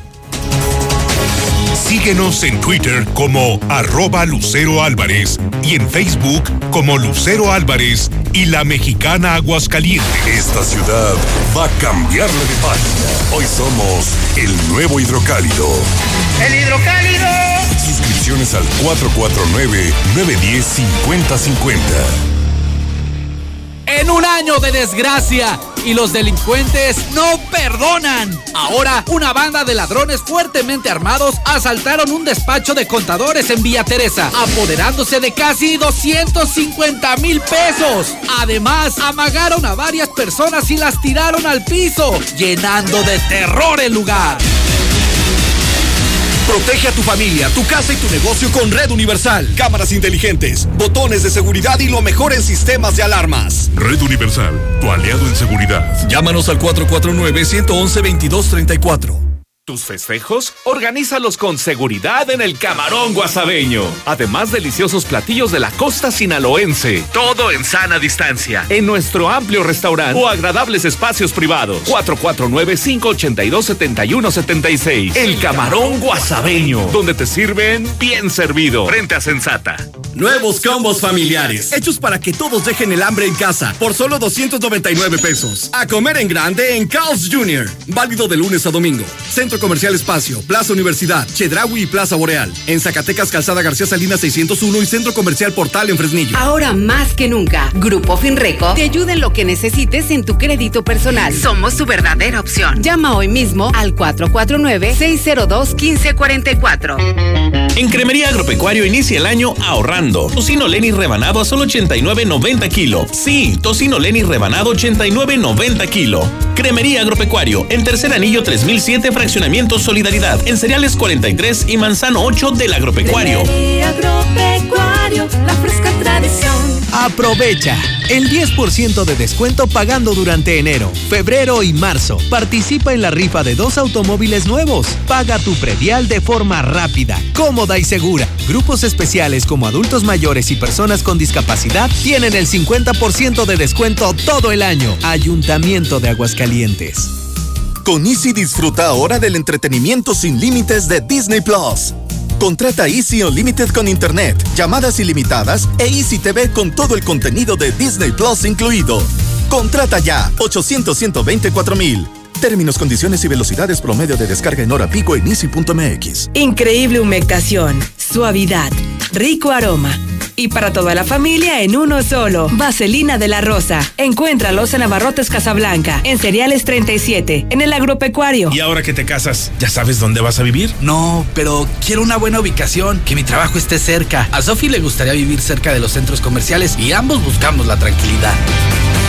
Síguenos en Twitter como arroba Lucero Álvarez y en Facebook como Lucero Álvarez y la mexicana Aguascalientes. Esta ciudad va a cambiarle de página. Hoy somos el nuevo hidrocálido. ¡El hidrocálido! Suscripciones al 449-910-5050 en un año de desgracia y los delincuentes no perdonan. Ahora, una banda de ladrones fuertemente armados asaltaron un despacho de contadores en Villa Teresa, apoderándose de casi 250 mil pesos. Además, amagaron a varias personas y las tiraron al piso, llenando de terror el lugar. Protege a tu familia, tu casa y tu negocio con Red Universal. Cámaras inteligentes, botones de seguridad y lo mejor en sistemas de alarmas. Red Universal, tu aliado en seguridad. Llámanos al 449-111-2234. Tus festejos, organízalos con seguridad en el Camarón Guasabeño. Además, deliciosos platillos de la costa sinaloense. Todo en sana distancia. En nuestro amplio restaurante o agradables espacios privados. 449-582-7176. El Camarón Guasabeño. Donde te sirven bien servido. Frente a Sensata. Nuevos combos familiares, hechos para que todos dejen el hambre en casa, por solo 299 pesos. A comer en grande en Carl's Jr. Válido de lunes a domingo. Centro Comercial Espacio, Plaza Universidad, Chedraui y Plaza Boreal. En Zacatecas, Calzada García Salinas 601 y Centro Comercial Portal en Fresnillo. Ahora más que nunca, Grupo Finreco te ayuda en lo que necesites en tu crédito personal. Somos tu verdadera opción. Llama hoy mismo al 449-602-1544. En Cremería Agropecuario inicia el año ahorrando. Tocino Lenny rebanado a solo 89.90 kilo. Sí, tocino Lenny rebanado 89.90 kilo. Cremería Agropecuario, en tercer anillo 3007, fraccionamiento Solidaridad, en cereales 43 y manzano 8 del Agropecuario. Agropecuario, la fresca tradición. Aprovecha el 10% de descuento pagando durante enero, febrero y marzo. Participa en la rifa de dos automóviles nuevos. Paga tu predial de forma rápida, cómoda y segura. Grupos especiales como adultos mayores y personas con discapacidad tienen el 50% de descuento todo el año. Ayuntamiento de Aguascalientes. Con Easy disfruta ahora del entretenimiento sin límites de Disney Plus. Contrata Easy Unlimited con Internet, llamadas ilimitadas e Easy TV con todo el contenido de Disney Plus incluido. Contrata ya 800 124 mil. Términos, condiciones y velocidades promedio de descarga en hora pico en easy.mx. Increíble humectación, suavidad, rico aroma. Y para toda la familia en uno solo. Vaselina de la Rosa. Encuéntralos en Abarrotes Casablanca, en Cereales 37, en el Agropecuario. ¿Y ahora que te casas, ya sabes dónde vas a vivir? No, pero quiero una buena ubicación, que mi trabajo esté cerca. A Sofi le gustaría vivir cerca de los centros comerciales y ambos buscamos la tranquilidad.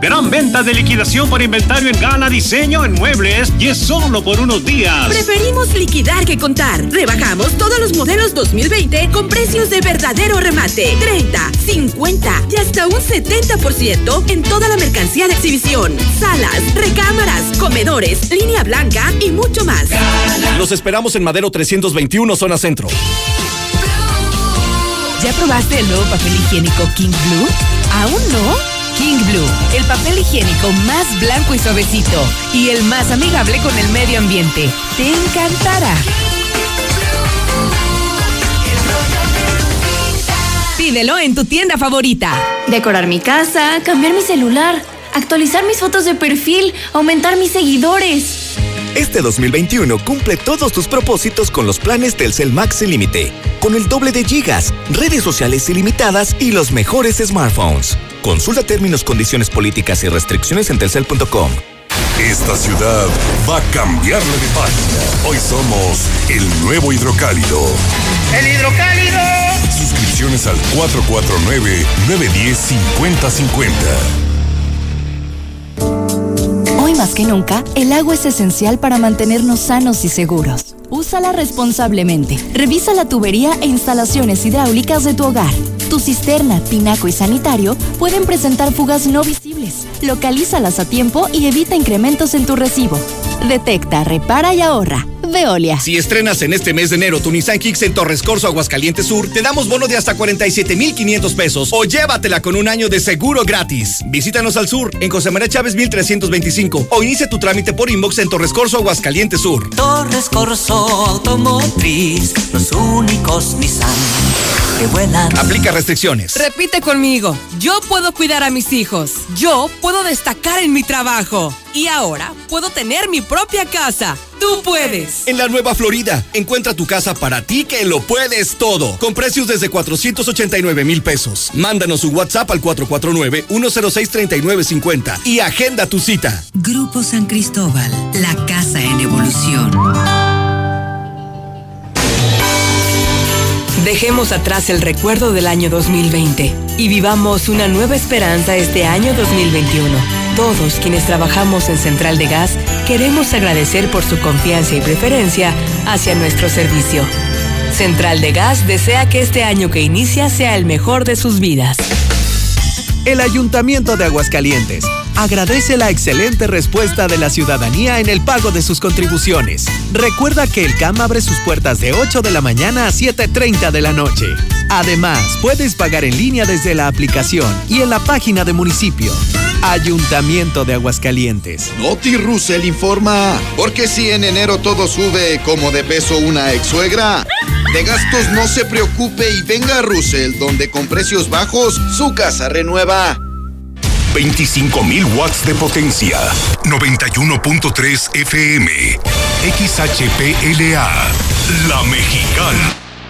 Gran venta de liquidación por inventario en Gala Diseño en Muebles y es solo por unos días. Preferimos liquidar que contar. Rebajamos todos los modelos 2020 con precios de verdadero remate. 30, 50 y hasta un 70% en toda la mercancía de exhibición. Salas, recámaras, comedores, línea blanca y mucho más. Los esperamos en Madero 321, zona centro. ¿Ya probaste el nuevo papel higiénico King Blue? ¿Aún no? King Blue, el papel higiénico más blanco y suavecito y el más amigable con el medio ambiente. Te encantará. Pídelo en tu tienda favorita. Decorar mi casa, cambiar mi celular, actualizar mis fotos de perfil, aumentar mis seguidores. Este 2021 cumple todos tus propósitos con los planes Telcel Max sin límite, con el doble de gigas, redes sociales ilimitadas y los mejores smartphones. Consulta términos, condiciones políticas y restricciones en telcel.com. Esta ciudad va a cambiarle de página. Hoy somos el nuevo hidrocálido. ¡El hidrocálido! Suscripciones al 449-910-5050. Hoy más que nunca, el agua es esencial para mantenernos sanos y seguros. Úsala responsablemente. Revisa la tubería e instalaciones hidráulicas de tu hogar. Tu cisterna, tinaco y sanitario pueden presentar fugas no visibles. Localízalas a tiempo y evita incrementos en tu recibo. Detecta, repara y ahorra. Veolia. Si estrenas en este mes de enero tu Nissan Kicks en Torres Corso, Aguascalientes Sur, te damos bono de hasta 47,500 pesos o llévatela con un año de seguro gratis. Visítanos al sur en José María Chávez 1325 o inicia tu trámite por inbox en Torres Corso, Aguascalientes Sur. Torres Corso Automotriz, los únicos Nissan que vuelan. Aplica restricciones. Repite conmigo. Yo puedo cuidar a mis hijos. Yo puedo destacar en mi trabajo. Y ahora puedo tener mi propia casa. Tú puedes. En la Nueva Florida, encuentra tu casa para ti que lo puedes todo. Con precios desde 489 mil pesos. Mándanos un WhatsApp al 449-106-3950 y agenda tu cita. Grupo San Cristóbal, la casa en evolución. Dejemos atrás el recuerdo del año 2020 y vivamos una nueva esperanza este año 2021. Todos quienes trabajamos en Central de Gas queremos agradecer por su confianza y preferencia hacia nuestro servicio. Central de Gas desea que este año que inicia sea el mejor de sus vidas. El Ayuntamiento de Aguascalientes agradece la excelente respuesta de la ciudadanía en el pago de sus contribuciones. Recuerda que el CAM abre sus puertas de 8 de la mañana a 7.30 de la noche. Además, puedes pagar en línea desde la aplicación y en la página de municipio. Ayuntamiento de Aguascalientes. Noti Russell informa, porque si en enero todo sube como de peso una ex suegra, de gastos no se preocupe y venga a Russell, donde con precios bajos su casa renueva. 25.000 watts de potencia. 91.3 FM. XHPLA. La Mexicana.